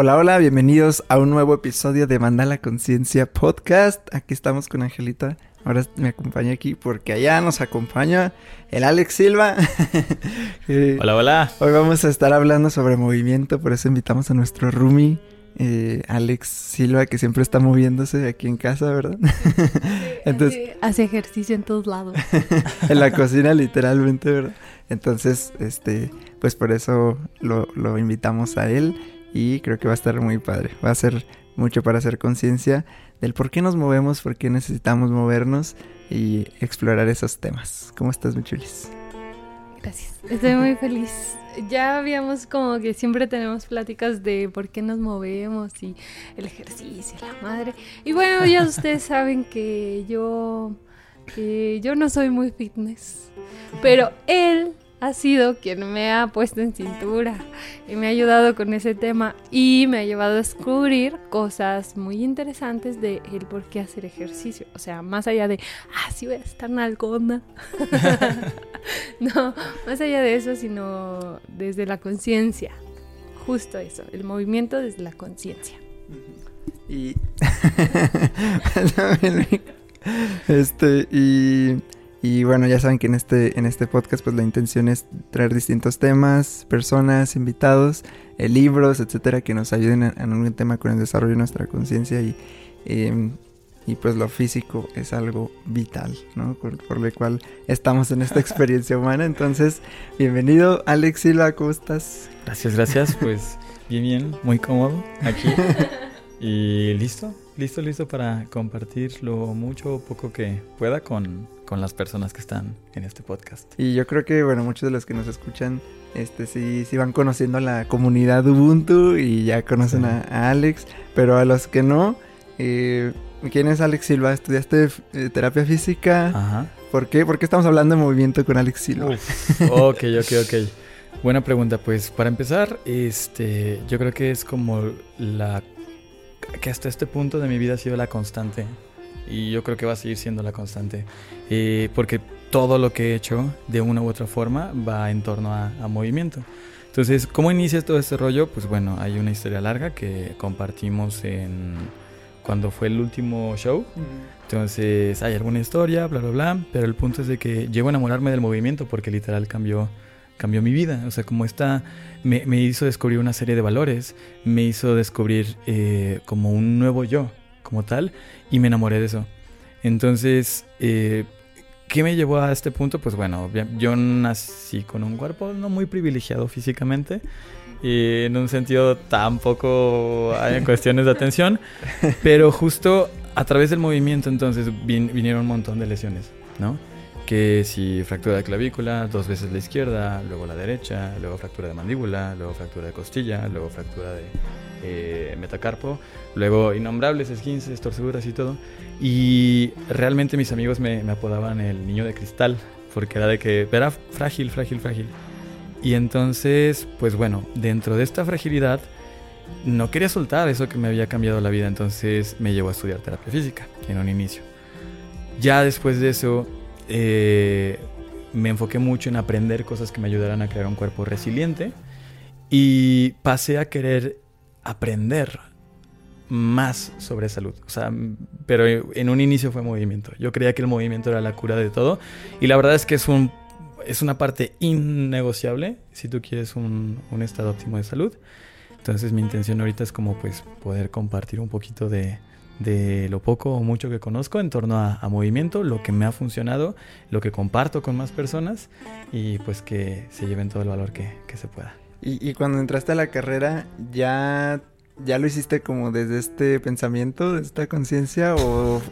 Hola, hola, bienvenidos a un nuevo episodio de Mandala Conciencia Podcast. Aquí estamos con Angelita. Ahora me acompaña aquí porque allá nos acompaña el Alex Silva. hola, hola. Hoy vamos a estar hablando sobre movimiento, por eso invitamos a nuestro roomie. Eh, Alex Silva, que siempre está moviéndose aquí en casa, ¿verdad? Entonces, hace ejercicio en todos lados. en la cocina, literalmente, ¿verdad? Entonces, este, pues por eso lo, lo invitamos a él y creo que va a estar muy padre. Va a ser mucho para hacer conciencia del por qué nos movemos, por qué necesitamos movernos y explorar esos temas. ¿Cómo estás, Michulis? Gracias. Estoy muy feliz. Ya habíamos como que siempre tenemos pláticas de por qué nos movemos y el ejercicio, la madre. Y bueno, ya ustedes saben que yo que yo no soy muy fitness, pero él ha sido quien me ha puesto en cintura y me ha ayudado con ese tema y me ha llevado a descubrir cosas muy interesantes de el por qué hacer ejercicio. O sea, más allá de, ah, sí voy a estar nalgona. no, más allá de eso, sino desde la conciencia. Justo eso, el movimiento desde la conciencia. Y... este, y y bueno, ya saben que en este, en este podcast pues la intención es traer distintos temas, personas, invitados, eh, libros, etcétera, que nos ayuden en, algún tema con el desarrollo de nuestra conciencia y, em, y pues lo físico es algo vital, ¿no? Por, lo cual estamos en esta experiencia humana. Entonces, bienvenido Alex Silva, ¿cómo estás? Gracias, gracias, pues bien, bien, muy cómodo aquí. Y listo, listo, listo para compartir lo mucho o poco que pueda con con las personas que están en este podcast. Y yo creo que, bueno, muchos de los que nos escuchan, este sí, sí van conociendo a la comunidad Ubuntu y ya conocen a, Alex, pero a los que no, eh, ¿quién es Alex Silva? ¿Estudiaste eh, terapia física? Ajá. ¿Por qué? ¿Por qué estamos hablando de movimiento con Alex Silva? ok, ok, ok. Buena pregunta, pues para empezar, este, yo creo que es como la que hasta este punto de mi vida ha sido la constante y yo creo que va a seguir siendo la constante. Eh, porque todo lo que he hecho, de una u otra forma, va en torno a, movimiento. Entonces, ¿cómo inicia todo este rollo? Pues bueno, hay una historia larga que compartimos en cuando fue el último show. Entonces, hay alguna historia, bla, bla, bla. Pero el punto es de que llego a enamorarme del movimiento porque literal cambió, cambió mi vida. O sea, como esta me, me hizo descubrir una serie de valores, me hizo descubrir eh, como un nuevo yo como tal y me enamoré de eso. Entonces, eh, ¿qué me llevó a este punto? Pues bueno, yo nací con un cuerpo no muy privilegiado físicamente y en un sentido tampoco hay cuestiones de atención, pero justo a través del movimiento entonces vinieron un montón de lesiones, ¿no? Que si fractura de clavícula, dos veces la izquierda, luego la derecha, luego fractura de mandíbula, luego fractura de costilla, luego fractura de eh, metacarpo, luego innombrables esguinces, torceduras y todo. Y realmente mis amigos me, apodaban el niño de cristal, porque era de que era frágil, frágil, frágil. Y entonces, pues bueno, dentro de esta fragilidad, no quería soltar eso que me había cambiado la vida, entonces me llevó a estudiar terapia física en un inicio. Ya después de eso, eh, me enfoqué mucho en aprender cosas que me ayudaran a crear un cuerpo resiliente y pasé a querer aprender más sobre salud. O sea, pero en un inicio fue movimiento. Yo creía que el movimiento era la cura de todo. Y la verdad es que es, un, es una parte innegociable si tú quieres un, un estado óptimo de salud. Entonces mi intención ahorita es como pues poder compartir un poquito de, de lo poco o mucho que conozco en torno a, movimiento, lo que me ha funcionado, lo que comparto con más personas y pues que se lleven todo el valor que, que se pueda. Y, cuando entraste a la carrera, ¿ya ¿Ya lo hiciste como desde este pensamiento, de esta conciencia? O,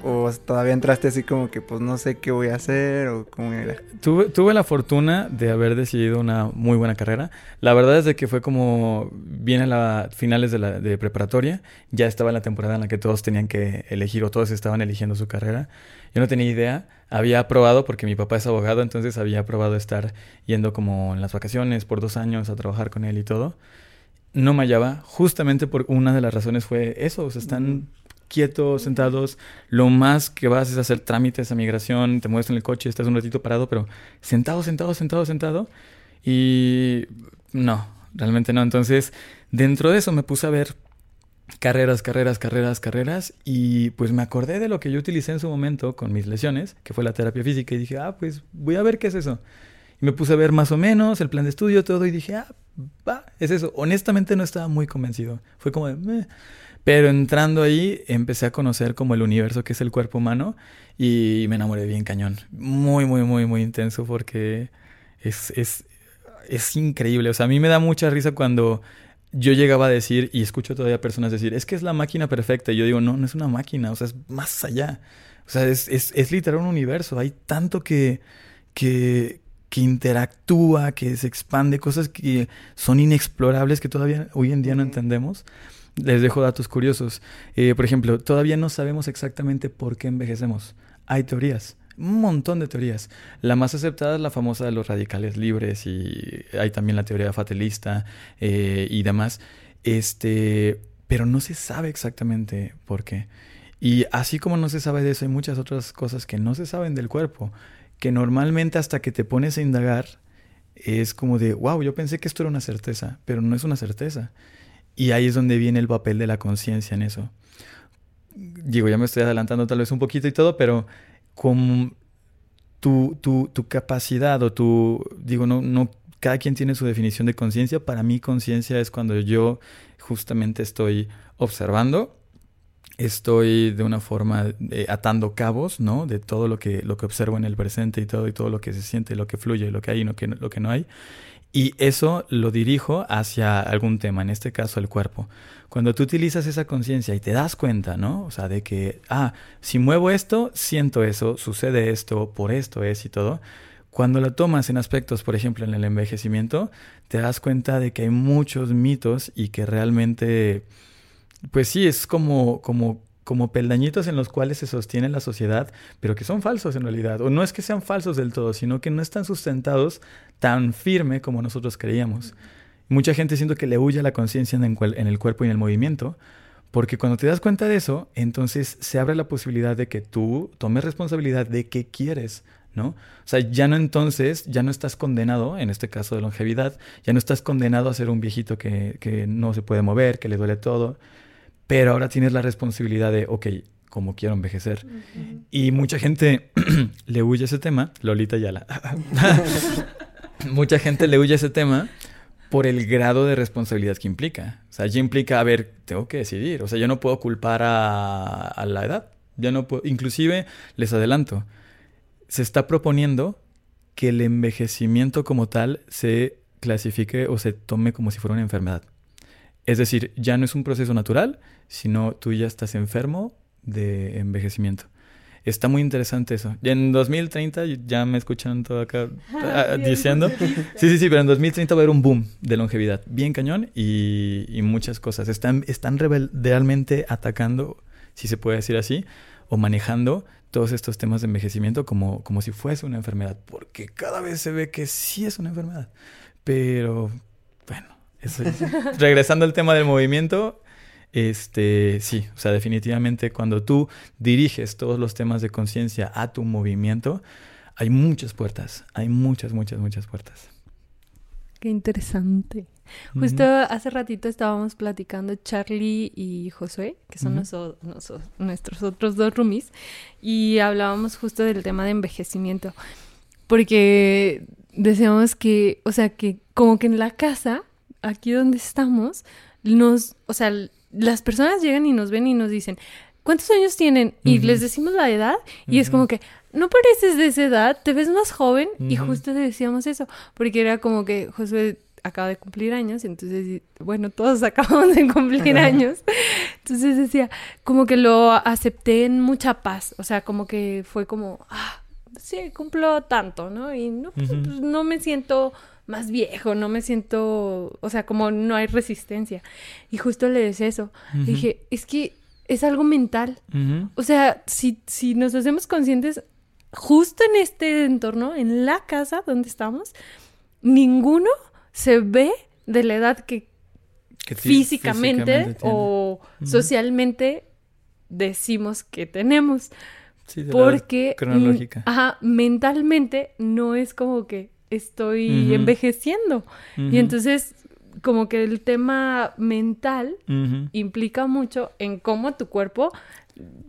todavía entraste así como que pues no sé qué voy a hacer? ¿O cómo era? Tuve, tuve la fortuna de haber decidido una muy buena carrera. La verdad es de que fue como bien a la, finales de, la, de preparatoria. Ya estaba la temporada en la que todos tenían que elegir o todos estaban eligiendo su carrera. Yo no tenía idea. Había probado, porque mi papá es abogado, entonces había probado estar yendo como en las vacaciones por dos años a trabajar con él y todo. No me hallaba, justamente por una de las razones fue eso, o sea, están quietos, sentados, lo más que vas es hacer trámites a migración, te mueves en el coche, estás un ratito parado, pero sentado, sentado, sentado, sentado, y no, realmente no. Entonces, dentro de eso me puse a ver carreras, carreras, carreras, carreras. Y pues me acordé de lo que yo utilicé en su momento con mis lesiones, que fue la terapia física, y dije, ah, pues voy a ver qué es eso. Y me puse a ver más o menos el plan de estudio, todo, y dije, ah, va, es eso. Honestamente no estaba muy convencido. Fue como de, Meh". Pero entrando ahí, empecé a conocer como el universo que es el cuerpo humano y me enamoré bien cañón. Muy, muy, muy, muy intenso porque es, es, es increíble. O sea, a mí me da mucha risa cuando yo llegaba a decir, y escucho todavía personas decir, es que es la máquina perfecta. Y yo digo, no, no es una máquina, o sea, es más allá. O sea, es, es, es literal un universo. Hay tanto que, que, que interactúa, que se expande, cosas que son inexplorables que todavía hoy en día no entendemos. Les dejo datos curiosos. Eh, por ejemplo, todavía no sabemos exactamente por qué envejecemos. Hay teorías, un montón de teorías. La más aceptada es la famosa de los radicales libres y hay también la teoría fatalista eh, y demás. Este, pero no se sabe exactamente por qué. Y así como no se sabe de eso, hay muchas otras cosas que no se saben del cuerpo, que normalmente hasta que te pones a indagar es como de, wow, yo pensé que esto era una certeza, pero no es una certeza. Y ahí es donde viene el papel de la conciencia en eso. Digo, ya me estoy adelantando tal vez un poquito y todo, pero con tu, tu, tu capacidad o tu, digo, no, no, cada quien tiene su definición de conciencia. Para mí conciencia es cuando yo justamente estoy observando, estoy de una forma eh, atando cabos, ¿no? De todo lo que, lo que observo en el presente y todo, y todo lo que se siente, lo que fluye, lo que hay y que, lo que no hay. Y eso lo dirijo hacia algún tema, en este caso el cuerpo. Cuando tú utilizas esa conciencia y te das cuenta, ¿no? O sea, de que, ah, si muevo esto, siento eso, sucede esto, por esto es y todo. Cuando lo tomas en aspectos, por ejemplo, en el envejecimiento, te das cuenta de que hay muchos mitos y que realmente, pues sí, es como, como como peldañitos en los cuales se sostiene la sociedad, pero que son falsos en realidad. O no es que sean falsos del todo, sino que no están sustentados tan firme como nosotros creíamos. Mucha gente siento que le huye la conciencia en, en el cuerpo y en el movimiento, porque cuando te das cuenta de eso, entonces se abre la posibilidad de que tú tomes responsabilidad de qué quieres, ¿no? O sea, ya no entonces, ya no estás condenado, en este caso de longevidad, ya no estás condenado a ser un viejito que, que no se puede mover, que le duele todo, pero ahora tienes la responsabilidad de, ok, ¿cómo quiero envejecer? Y mucha gente le huye ese tema, Lolita Yala. mucha gente le huye ese tema por el grado de responsabilidad que implica. O sea, ya implica, a ver, tengo que decidir. O sea, yo no puedo culpar a, a la edad. Ya no puedo, inclusive, les adelanto, se está proponiendo que el envejecimiento como tal se clasifique o se tome como si fuera una enfermedad. Es decir, ya no es un proceso natural, sino tú ya estás enfermo de envejecimiento. Está muy interesante eso. Y en 2030, ya me escuchan todo acá ah, ah, diciendo. Sí, sí, sí, pero en 2030 va a haber un boom de longevidad. Bien cañón y, y muchas cosas. Están, están realmente atacando, si se puede decir así, o manejando todos estos temas de envejecimiento como, como si fuese una enfermedad. Porque cada vez se ve que sí es una enfermedad. Pero, regresando al tema del movimiento, este, sí, o sea, definitivamente cuando tú diriges todos los temas de conciencia a tu movimiento, hay muchas puertas, hay muchas, muchas, muchas puertas. Qué interesante. Justo hace ratito estábamos platicando Charlie y Josué, que son nuestros otros dos roomies, y hablábamos justo del tema de envejecimiento, porque decíamos que, o sea, que como que en la casa, aquí donde estamos, nos, o sea, las personas llegan y nos ven y nos dicen, ¿cuántos años tienen? Y les decimos la edad y es como que, no pareces de esa edad, te ves más joven y justo decíamos eso, porque era como que Josué acaba de cumplir años, entonces, bueno, todos acabamos de cumplir años, entonces decía, como que lo acepté en mucha paz, o sea, como que fue como, ah, sí, cumplo tanto, ¿no? Y no, pues, no me siento más viejo, no me siento, o sea, como no hay resistencia. Y justo le decía eso. Dije, es que es algo mental. O sea, si, si nos hacemos conscientes justo en este entorno, en la casa donde estamos, ninguno se ve de la edad que, físicamente, o socialmente decimos que tenemos. Sí, porque cronológica. Ajá, mentalmente no es como que estoy envejeciendo. Y entonces, como que el tema mental implica mucho en cómo tu cuerpo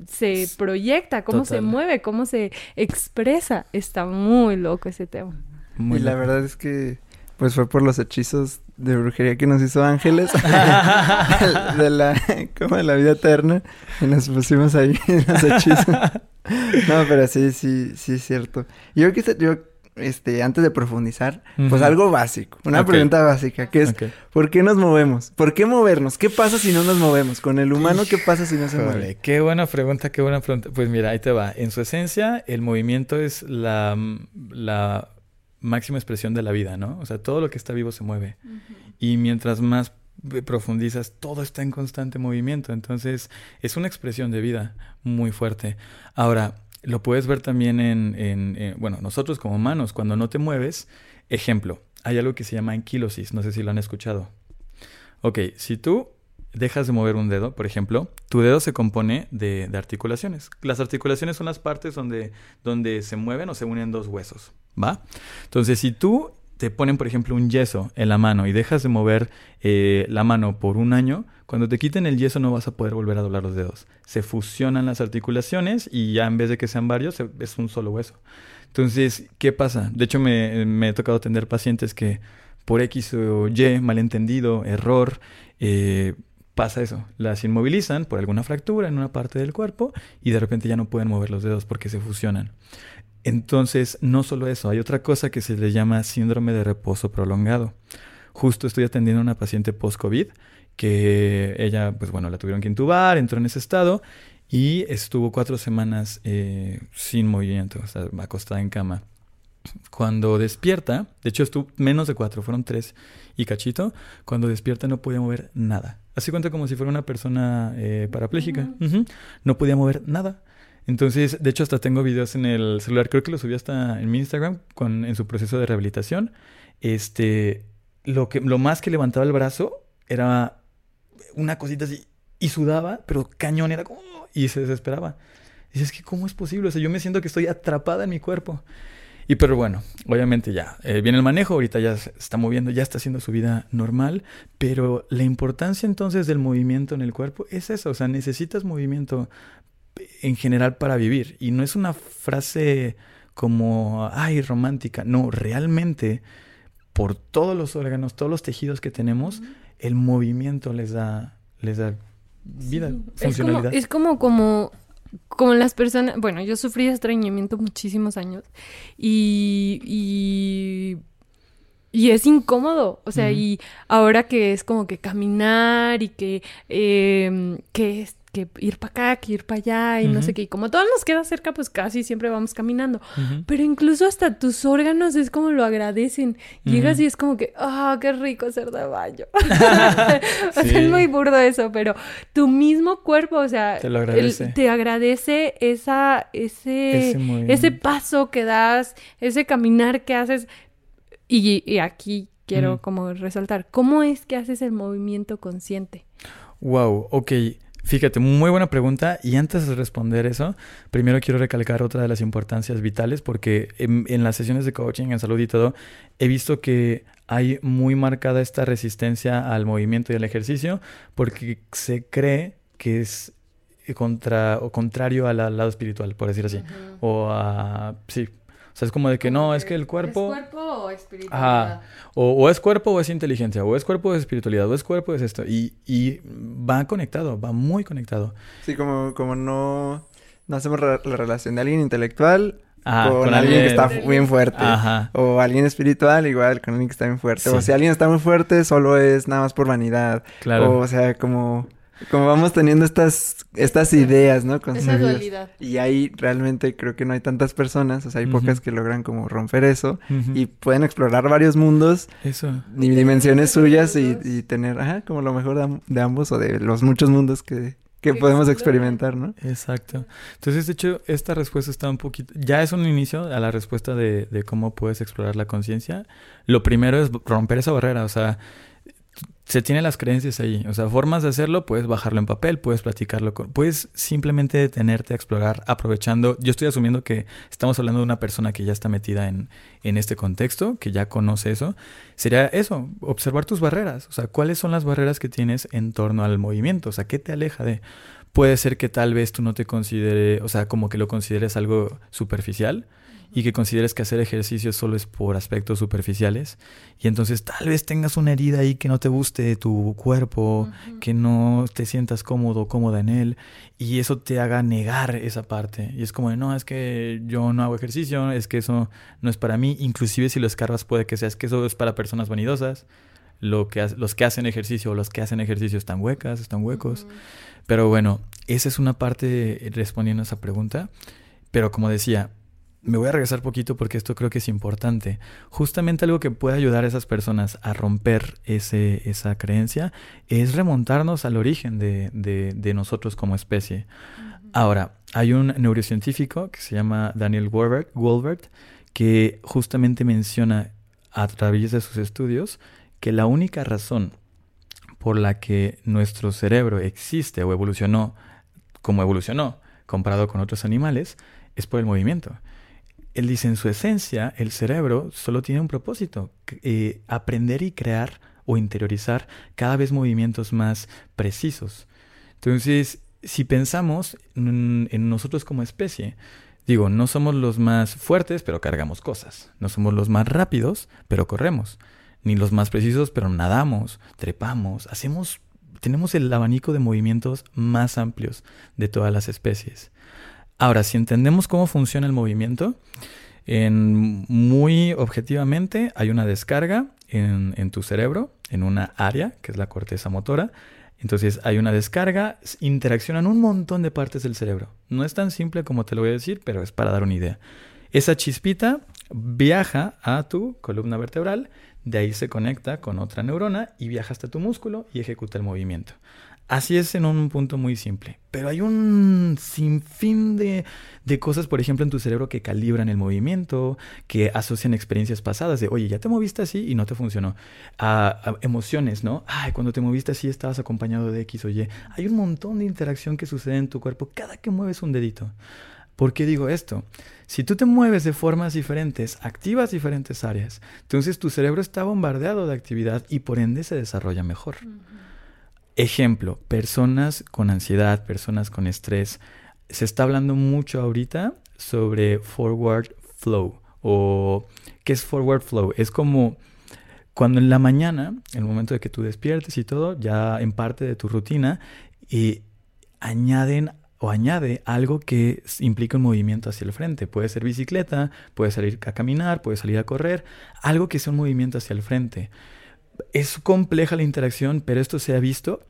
se proyecta, cómo se mueve, cómo se expresa. Está muy loco ese tema. Muy y la verdad es que pues fue por los hechizos de brujería que nos hizo Ángeles de la como de la vida eterna y nos pusimos ahí los hechizos. No, pero sí, sí, sí es cierto. Yo quise, yo, este, antes de profundizar, pues algo básico, una pregunta básica, que es. ¿por qué nos movemos? ¿Por qué movernos? ¿Qué pasa si no nos movemos? Con el humano, ¿qué pasa si no se mueve? qué buena pregunta, qué buena pregunta. Pues mira, ahí te va. En su esencia, el movimiento es la, la máxima expresión de la vida, ¿no? O sea, todo lo que está vivo se mueve. Y mientras más profundizas, todo está en constante movimiento. Entonces, es una expresión de vida muy fuerte. Ahora, lo puedes ver también en, en- bueno, nosotros como humanos, cuando no te mueves, ejemplo, hay algo que se llama anquilosis, no sé si lo han escuchado. Ok, si tú dejas de mover un dedo, por ejemplo, tu dedo se compone de, de articulaciones. Las articulaciones son las partes donde, donde se mueven o se unen dos huesos, ¿va? Entonces, si tú te ponen, por ejemplo, un yeso en la mano y dejas de mover eh, la mano por un año, cuando te quiten el yeso no vas a poder volver a doblar los dedos. Se fusionan las articulaciones y ya en vez de que sean varios, es un solo hueso. Entonces, ¿qué pasa? De hecho, me, me he tocado atender pacientes que por X o Y, malentendido, error, eh, pasa eso. Las inmovilizan por alguna fractura en una parte del cuerpo y de repente ya no pueden mover los dedos porque se fusionan. Entonces, no solo eso, hay otra cosa que se le llama síndrome de reposo prolongado. Justo estoy atendiendo a una paciente post-COVID que ella, pues bueno, la tuvieron que intubar, entró en ese estado y estuvo cuatro semanas eh, sin movimiento, o sea, acostada en cama. Cuando despierta, de hecho estuvo menos de cuatro, fueron tres y cachito, cuando despierta no podía mover nada. Así cuenta como si fuera una persona eh, parapléjica. No podía mover nada. Entonces, de hecho, hasta tengo videos en el celular, creo que lo subí hasta en mi Instagram con, en su proceso de rehabilitación. Este, lo, que, lo más que levantaba el brazo era una cosita así y sudaba, pero cañón, era como... y se desesperaba. Y dices, que ¿cómo es posible? O sea, yo me siento que estoy atrapada en mi cuerpo. Y pero bueno, obviamente ya eh, viene el manejo, ahorita ya se está moviendo, ya está haciendo su vida normal, pero la importancia entonces del movimiento en el cuerpo es eso, o sea, necesitas movimiento en general para vivir. Y no es una frase como, ay, romántica, no, realmente por todos los órganos, todos los tejidos que tenemos, el movimiento les da, les da vida, Es como, funcionalidad. es como, como, como las personas, bueno, yo sufrí de estreñimiento muchísimos años y, y, y es incómodo, o sea, y ahora que es como que caminar y que, eh, que, que ir para acá, que ir para allá y no sé qué, y como todo nos queda cerca, pues casi siempre vamos caminando. Pero incluso hasta tus órganos es como lo agradecen. Llegas Ujú. y es como que, ah, qué rico hacer de baño. o sea, Sí. es muy burdo eso, pero tu mismo cuerpo, o sea, Te lo el- agradece. te agradece esa, ese, Ese ese, paso que das, ese caminar que haces. Y, y aquí quiero como resaltar, ¿cómo es que haces el movimiento consciente? Wow, ok. Fíjate, muy buena pregunta. Y antes de responder eso, primero quiero recalcar otra de las importancias vitales, porque en, en las sesiones de coaching, en salud y todo, he visto que hay muy marcada esta resistencia al movimiento y al ejercicio, porque se cree que es contra o contrario al, al lado espiritual, por decir así. O a. Sí. O sea, es como de que no, es que el cuerpo. ¿Es cuerpo o espiritualidad? Ajá. O, o es cuerpo o es inteligencia, o es cuerpo o es espiritualidad, o es cuerpo o es esto. Y, y va conectado, va muy conectado. Sí, como, como no, no hacemos re- la relación de alguien intelectual Ajá, con, con alguien que está bien fuerte. Ajá. O alguien espiritual igual con alguien que está bien fuerte. O si alguien está muy fuerte, solo es nada más por vanidad. Claro. O, sea, como, como vamos teniendo estas, estas ideas, ¿no? Esa dualidad. Y ahí realmente creo que no hay tantas personas, o sea, hay pocas que logran como romper eso y pueden explorar varios mundos Eso. y dimensiones suyas y, y tener, ajá, como lo mejor de, am- de ambos o de los muchos mundos que, que podemos experimentar, ¿no? Exacto. Entonces, de hecho, esta respuesta está un poquito... Ya es un inicio a la respuesta de, de cómo puedes explorar la conciencia. Lo primero es romper esa barrera, o sea, se tienen las creencias ahí. O sea, formas de hacerlo, puedes bajarlo en papel, puedes platicarlo con... Puedes simplemente detenerte a explorar aprovechando... Yo estoy asumiendo que estamos hablando de una persona que ya está metida en, en este contexto, que ya conoce eso. Sería eso, observar tus barreras. O sea, ¿cuáles son las barreras que tienes en torno al movimiento? O sea, ¿qué te aleja de...? Puede ser que tal vez tú no te considere, o sea, como que lo consideres algo superficial y que consideres que hacer ejercicio solo es por aspectos superficiales y entonces tal vez tengas una herida ahí que no te guste tu cuerpo, que no te sientas cómodo o cómoda en él y eso te haga negar esa parte y es como de no, es que yo no hago ejercicio, es que eso no es para mí, inclusive si lo escarbas puede que sea es que eso es para personas vanidosas. Lo que, los que hacen ejercicio o los que hacen ejercicio están huecas, están huecos. Pero bueno, esa es una parte respondiendo a esa pregunta. Pero como decía, me voy a regresar poquito porque esto creo que es importante. Justamente algo que puede ayudar a esas personas a romper ese, esa creencia es remontarnos al origen de, de, nosotros como especie. Ahora, hay un neurocientífico que se llama Daniel Wolbert, que justamente menciona a través de sus estudios que la única razón por la que nuestro cerebro existe o evolucionó como evolucionó comparado con otros animales es por el movimiento. Él dice, en su esencia, el cerebro solo tiene un propósito, eh, aprender y crear o interiorizar cada vez movimientos más precisos. Entonces, si pensamos en nosotros como especie, digo, no somos los más fuertes, pero cargamos cosas. No somos los más rápidos, pero corremos. Ni los más precisos, pero nadamos, trepamos, hacemos, tenemos el abanico de movimientos más amplios de todas las especies. Ahora, si entendemos cómo funciona el movimiento, en, muy objetivamente hay una descarga en, en, tu cerebro, en una área, que es la corteza motora. Entonces hay una descarga, interaccionan un montón de partes del cerebro. No es tan simple como te lo voy a decir, pero es para dar una idea. Esa chispita viaja a tu columna vertebral, de ahí se conecta con otra neurona y viaja hasta tu músculo y ejecuta el movimiento. Así es en un punto muy simple. Pero hay un sinfín de, de, cosas, por ejemplo, en tu cerebro que calibran el movimiento, que asocian experiencias pasadas de, oye, ya te moviste así y no te funcionó. A, emociones, ¿no? Ay, cuando te moviste así estabas acompañado de X o Y. Hay un montón de interacción que sucede en tu cuerpo cada que mueves un dedito. ¿Por qué digo esto? Si tú te mueves de formas diferentes, activas diferentes áreas, entonces tu cerebro está bombardeado de actividad y por ende se desarrolla mejor. Ejemplo, personas con ansiedad, personas con estrés. Se está hablando mucho ahorita sobre forward flow o qué es forward flow. Es como cuando en la mañana, en el momento de que tú despiertes y todo, ya en parte de tu rutina, y añaden o añade algo que implica un movimiento hacia el frente. Puede ser bicicleta, puede salir a caminar, puede salir a correr, algo que sea un movimiento hacia el frente es compleja la interacción, pero esto se ha visto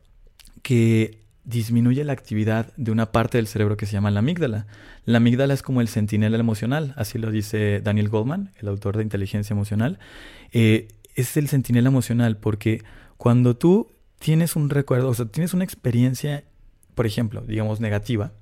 que disminuye la actividad de una parte del cerebro que se llama la amígdala. La amígdala es como el centinela emocional, así lo dice Daniel Goldman, el autor de Inteligencia Emocional. Eh, es el centinela emocional porque cuando tú tienes un recuerdo, o sea, tienes una experiencia, por ejemplo, digamos negativa,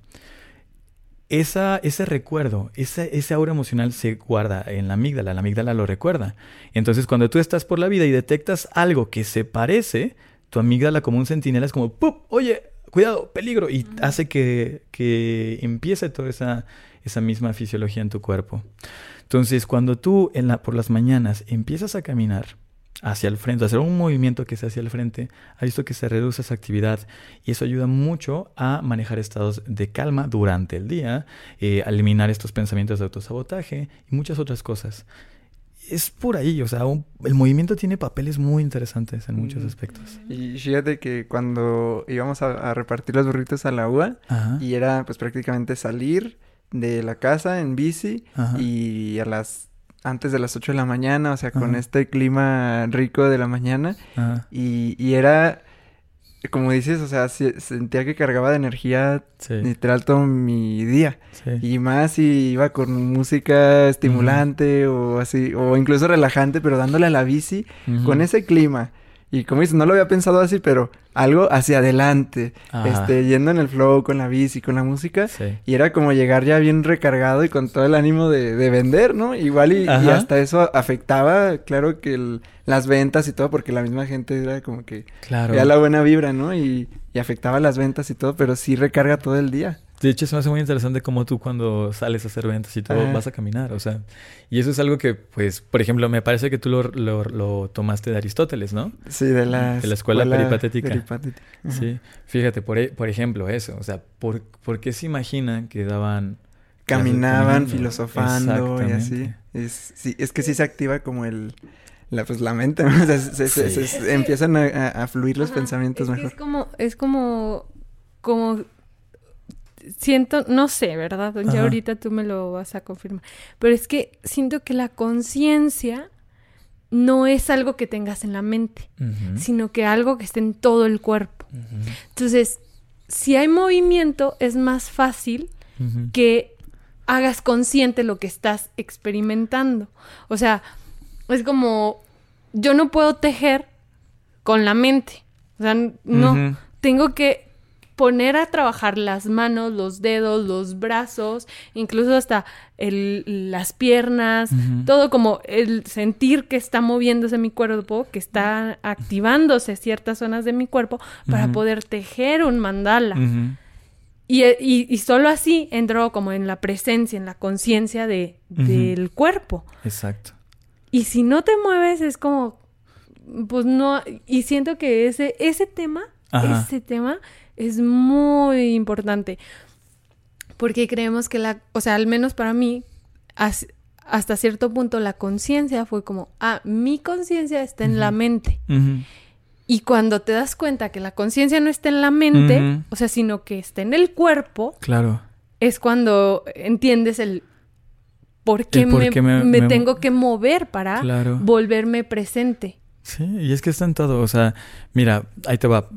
esa, ese recuerdo, ese, ese aura emocional se guarda en la amígdala, la amígdala lo recuerda. Entonces, cuando tú estás por la vida y detectas algo que se parece, tu amígdala como un centinela es como, ¡pup! Oye, cuidado, peligro, y hace que, que empiece toda esa, esa misma fisiología en tu cuerpo. Entonces, cuando tú en la, por las mañanas empiezas a caminar, hacia el frente, hacer un movimiento que sea hacia el frente, ha visto que se reduce esa actividad y eso ayuda mucho a manejar estados de calma durante el día, eh, a eliminar estos pensamientos de autosabotaje y muchas otras cosas. Es por ahí, o sea, el movimiento tiene papeles muy interesantes en muchos mm. aspectos. Y fíjate que cuando íbamos a, repartir los burritos a la UA, y era pues prácticamente salir de la casa en bici y a las antes de las 8 de la mañana, o sea, con este clima rico de la mañana. Y, y, era, como dices, o sea, sentía que cargaba de energía literal todo mi día. Y más si iba con música estimulante o así, o incluso relajante, pero dándole a la bici con ese clima. Y como dices, no lo había pensado así, pero algo hacia adelante, este, yendo en el flow con la bici, con la música, y era como llegar ya bien recargado y con todo el ánimo de, vender, ¿no? Igual y, hasta eso afectaba, claro que las ventas y todo, porque la misma gente era como que claro. la buena vibra, ¿no? Y, y afectaba las ventas y todo, pero sí recarga todo el día. De hecho, se me hace muy interesante como tú cuando sales a hacer ventas y todo vas a caminar, o sea, y eso es algo que, pues, por ejemplo, me parece que tú lo, lo, tomaste de Aristóteles, ¿no? Sí, de la, de la escuela, peripatética. Sí, fíjate, por, e, por ejemplo, eso, o sea, ¿por, ¿por qué se imaginan que daban... Caminaban filosofando y así. Es, sí, es que sí se activa como el... La, pues la mente, ¿no? o sea, se, empiezan a, fluir los pensamientos mejor. Es como, es como, como siento, no sé, ¿verdad? Ya ahorita tú me lo vas a confirmar. Pero es que siento que la conciencia no es algo que tengas en la mente, sino que algo que esté en todo el cuerpo. Entonces, si hay movimiento, es más fácil que hagas consciente lo que estás experimentando. O sea, es como, yo no puedo tejer con la mente. O sea, no, tengo que poner a trabajar las manos, los dedos, los brazos, incluso hasta las piernas, todo como el sentir que está moviéndose mi cuerpo, que está activándose ciertas zonas de mi cuerpo para poder tejer un mandala. y, y, solo así entro como en la presencia, en la conciencia de, del cuerpo. Exacto. Y si no te mueves es como, pues no, y siento que ese, ese tema, ese tema es muy importante porque creemos que la, o sea, al menos para mí, hasta cierto punto la conciencia fue como, ah, mi conciencia está en la mente. Y cuando te das cuenta que la conciencia no está en la mente, o sea, sino que está en el cuerpo, claro. es cuando entiendes el por qué, me, tengo que mover para volverme presente. Sí, y es que está en todo, o sea, mira, ahí te va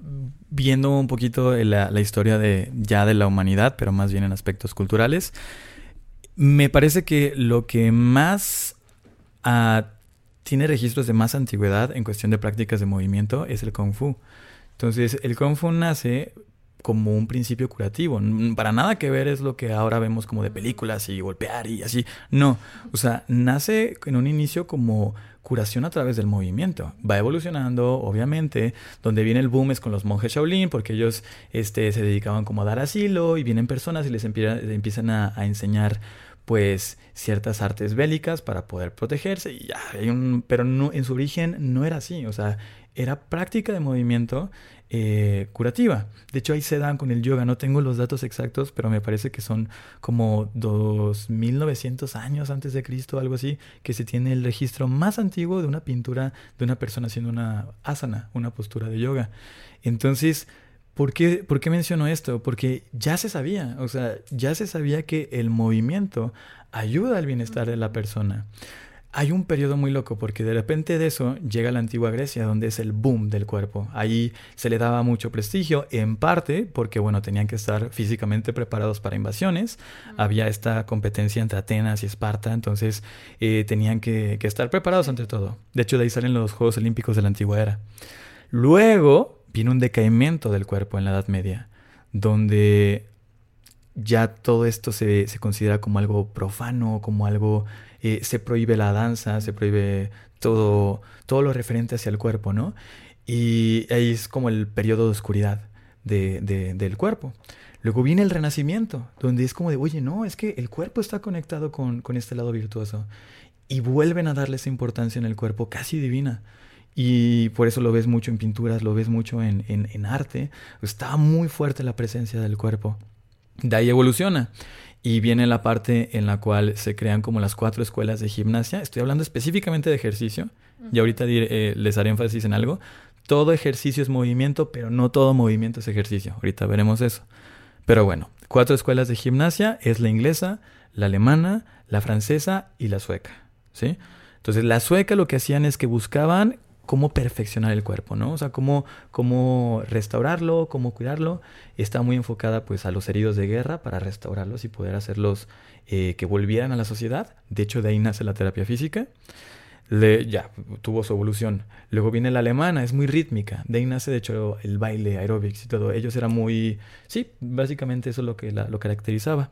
viendo un poquito la, historia de ya de la humanidad, pero más bien en aspectos culturales, me parece que lo que más ah, tiene registros de más antigüedad en cuestión de prácticas de movimiento es el kung fu. Entonces, el kung fu nace como un principio curativo. Para nada que ver es lo que ahora vemos como de películas y golpear y así. No, o sea, nace en un inicio como curación a través del movimiento. Va evolucionando, obviamente, donde viene el boom es con los monjes Shaolin, porque ellos este, se dedicaban como a dar asilo y vienen personas y les empiezan a, enseñar pues ciertas artes bélicas para poder protegerse y ya, pero no, en su origen no era así, o sea, era práctica de movimiento eh, curativa. De hecho, ahí se dan con el yoga. No tengo los datos exactos, pero me parece que son como 2900 años antes de Cristo, algo así, que se tiene el registro más antiguo de una pintura de una persona haciendo una asana, una postura de yoga. Entonces, ¿por qué, ¿por qué menciono esto? Porque ya se sabía, o sea, ya se sabía que el movimiento ayuda al bienestar de la persona hay un periodo muy loco porque de repente de eso llega la antigua Grecia donde es el boom del cuerpo. Ahí se le daba mucho prestigio, en parte porque bueno, tenían que estar físicamente preparados para invasiones. Había esta competencia entre Atenas y Esparta, entonces eh, tenían que, estar preparados ante todo. De hecho, de ahí salen los Juegos Olímpicos de la antigua era. Luego vino un decaimiento del cuerpo en la Edad Media, donde ya todo esto se, se considera como algo profano, como algo eh, se prohíbe la danza, se prohíbe todo, todo lo referente hacia el cuerpo, ¿no? Y ahí es como el periodo de oscuridad de, del cuerpo. Luego viene el renacimiento, donde es como de, oye, no, es que el cuerpo está conectado con, con este lado virtuoso. Y vuelven a darle esa importancia en el cuerpo casi divina. Y por eso lo ves mucho en pinturas, lo ves mucho en, en, en arte. Está muy fuerte la presencia del cuerpo. De ahí evoluciona. Y viene la parte en la cual se crean como las cuatro escuelas de gimnasia. Estoy hablando específicamente de ejercicio. Y ahorita eh, les haré énfasis en algo. Todo ejercicio es movimiento, pero no todo movimiento es ejercicio. Ahorita veremos eso. Pero bueno, cuatro escuelas de gimnasia es la inglesa, la alemana, la francesa y la sueca. ¿sí? Entonces, la sueca lo que hacían es que buscaban cómo perfeccionar el cuerpo, ¿no? O sea, cómo, cómo restaurarlo, cómo cuidarlo. Está muy enfocada pues a los heridos de guerra para restaurarlos y poder hacerlos eh, que volvieran a la sociedad. De hecho, de ahí nace la terapia física. Le, ya, tuvo su evolución. Luego viene la alemana, es muy rítmica. De ahí nace, de hecho, el baile, aerobics y todo. Ellos eran muy... Sí, básicamente eso es lo que la, lo caracterizaba.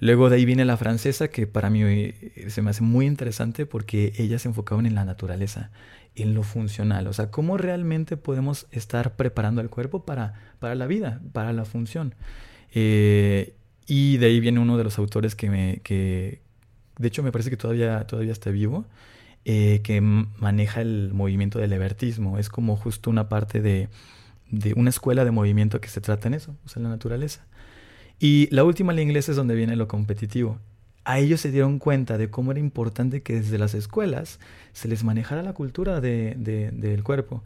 Luego de ahí viene la francesa, que para mí eh, se me hace muy interesante porque ellas se enfocaban en la naturaleza, en lo funcional. O sea, cómo realmente podemos estar preparando al cuerpo para, para la vida, para la función. Eh, y de ahí viene uno de los autores que me... Que, de hecho, me parece que todavía, todavía está vivo eh, que maneja el movimiento del evertismo. Es como justo una parte de, de, una escuela de movimiento que se trata en eso, o sea, en la naturaleza. Y la última, la inglesa, es donde viene lo competitivo. A ellos se dieron cuenta de cómo era importante que desde las escuelas se les manejara la cultura de, de, del cuerpo.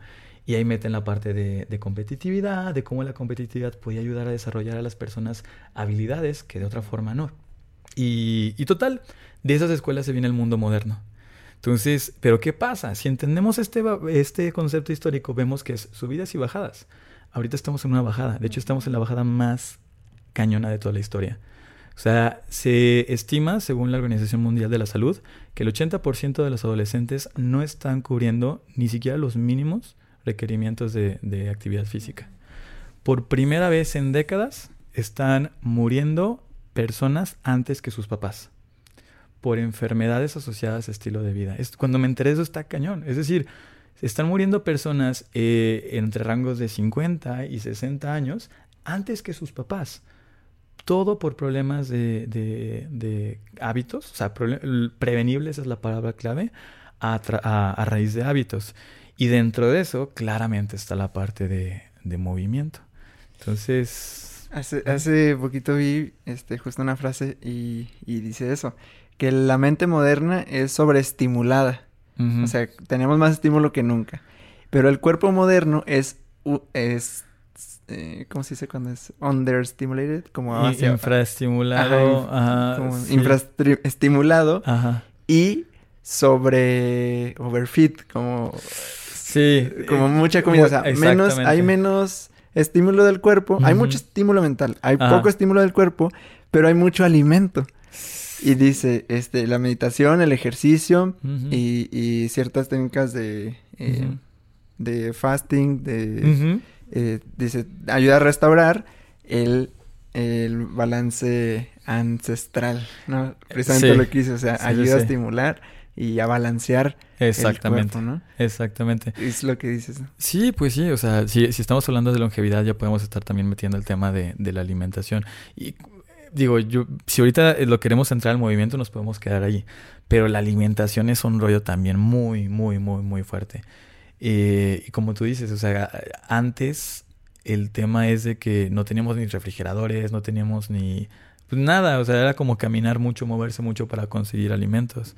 Y ahí meten la parte de, de, competitividad, de cómo la competitividad podía ayudar a desarrollar a las personas habilidades que de otra forma no. Y, y total, de esas escuelas se viene el mundo moderno. Entonces, ¿pero qué pasa? Si entendemos este, este concepto histórico, vemos que es subidas y bajadas. Ahorita estamos en una bajada. De hecho, estamos en la bajada más cañona de toda la historia. O sea, se estima, según la Organización Mundial de la Salud, que el 80% de los adolescentes no están cubriendo ni siquiera los mínimos requerimientos de, actividad física. Por primera vez en décadas están muriendo personas antes que sus papás por enfermedades asociadas a estilo de vida. Cuando me enteré eso está cañón. Es decir, están muriendo personas eh, entre rangos de 50 y 60 años antes que sus papás. Todo por problemas de, de, hábitos, o sea, prevenibles es la palabra clave, a, a, raíz de hábitos. Y dentro de eso, claramente está la parte de, movimiento. Entonces... Hace, hace poquito vi este, justo una frase y, y dice eso, que la mente moderna es sobreestimulada. O sea, tenemos más estímulo que nunca. Pero el cuerpo moderno es, es eh, ¿cómo se dice cuando es understimulated? Como hacia, infraestimulado. infraestimulado. Ajá. Y sobre overfit, como sí, como eh, mucha comida, o sea, menos hay menos estímulo del cuerpo, hay mucho estímulo mental, hay poco estímulo del cuerpo, pero hay mucho alimento. Y dice, este, la meditación, el ejercicio y, y, ciertas técnicas de, eh, de fasting, de, eh, dice, ayuda a restaurar el, el balance ancestral, ¿no? Precisamente lo que dice, o sea, ayuda a estimular y a balancear Exactamente. El cuerpo, ¿no? Exactamente. Es lo que dices. Sí, pues sí, o sea, si, si estamos hablando de longevidad ya podemos estar también metiendo el tema de, de la alimentación. Y digo, yo, si ahorita lo queremos entrar al movimiento, nos podemos quedar ahí. Pero la alimentación es un rollo también muy, muy, muy, muy fuerte. Eh, y como tú dices, o sea, antes el tema es de que no teníamos ni refrigeradores, no teníamos ni pues nada, o sea, era como caminar mucho, moverse mucho para conseguir alimentos.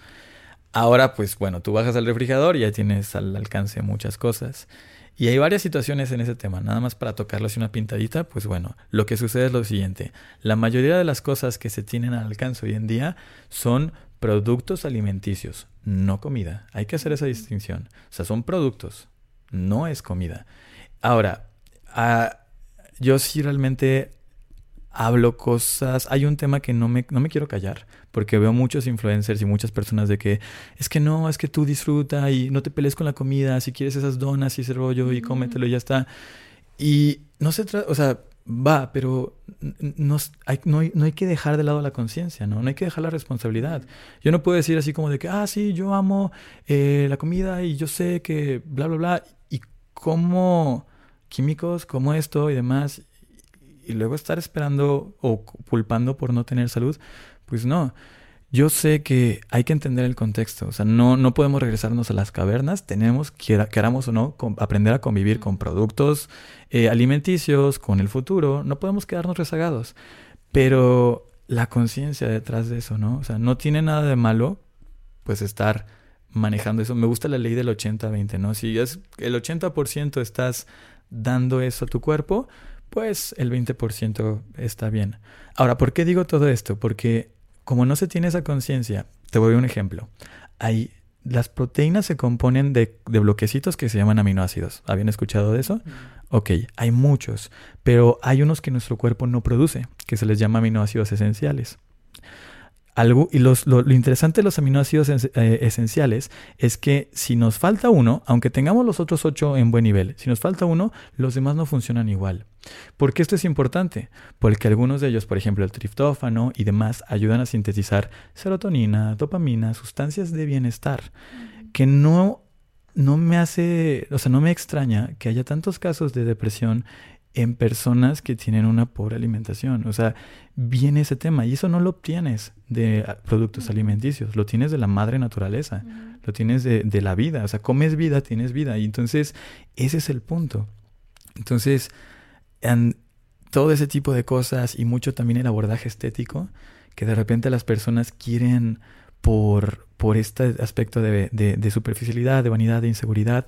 Ahora, pues bueno, tú bajas al refrigerador y ya tienes al alcance muchas cosas. Y hay varias situaciones en ese tema, nada más para tocarlo así una pintadita, pues bueno, lo que sucede es lo siguiente, la mayoría de las cosas que se tienen al alcance hoy en día son productos alimenticios, no comida, hay que hacer esa distinción, o sea, son productos, no es comida. Ahora, ah, yo sí realmente hablo cosas. Hay un tema que no me, no me quiero callar, porque veo muchos influencers y muchas personas de que es que no, es que tú disfruta y no te pelees con la comida, si quieres esas donas y ese rollo y cómetelo y ya está. Y no se trata, o sea, va, pero no hay, no, no hay que dejar de lado la conciencia, ¿no? No hay que dejar la responsabilidad. Yo no puedo decir así como de que, ah, sí, yo amo eh, la comida y yo sé que bla, bla, bla, y como químicos, como esto y demás, y luego estar esperando o culpando por no tener salud, pues no. Yo sé que hay que entender el contexto, o sea, no, no podemos regresarnos a las cavernas, tenemos, queramos o no, aprender a convivir con productos eh, alimenticios, con el futuro, no podemos quedarnos rezagados, pero la conciencia detrás de eso, ¿no? O sea, no tiene nada de malo, pues estar manejando eso. Me gusta la ley del 80-20, ¿no? Si es el 80% estás dando eso a tu cuerpo, pues el 20% está bien. Ahora, ¿por qué digo todo esto? Porque como no se tiene esa conciencia, te voy a un ejemplo. Hay, las proteínas se componen de, de, bloquecitos que se llaman aminoácidos. ¿Habían escuchado de eso? Ok, hay muchos, pero hay unos que nuestro cuerpo no produce, que se les llama aminoácidos esenciales. Algo, y los, lo, interesante de los aminoácidos eh, esenciales es que si nos falta uno, aunque tengamos los otros ocho en buen nivel, si nos falta uno, los demás no funcionan igual. ¿Por qué esto es importante? Porque algunos de ellos, por ejemplo el triptófano y demás, ayudan a sintetizar serotonina, dopamina, sustancias de bienestar, que no, no me hace, o sea, no me extraña que haya tantos casos de depresión en personas que tienen una pobre alimentación. O sea, viene ese tema y eso no lo obtienes de ah, productos alimenticios, lo tienes de la madre naturaleza, lo tienes de, de, la vida. O sea, comes vida, tienes vida. Y entonces, ese es el punto. Entonces, en todo ese tipo de cosas y mucho también el abordaje estético, que de repente las personas quieren por, por este aspecto de, de, de superficialidad, de vanidad, de inseguridad,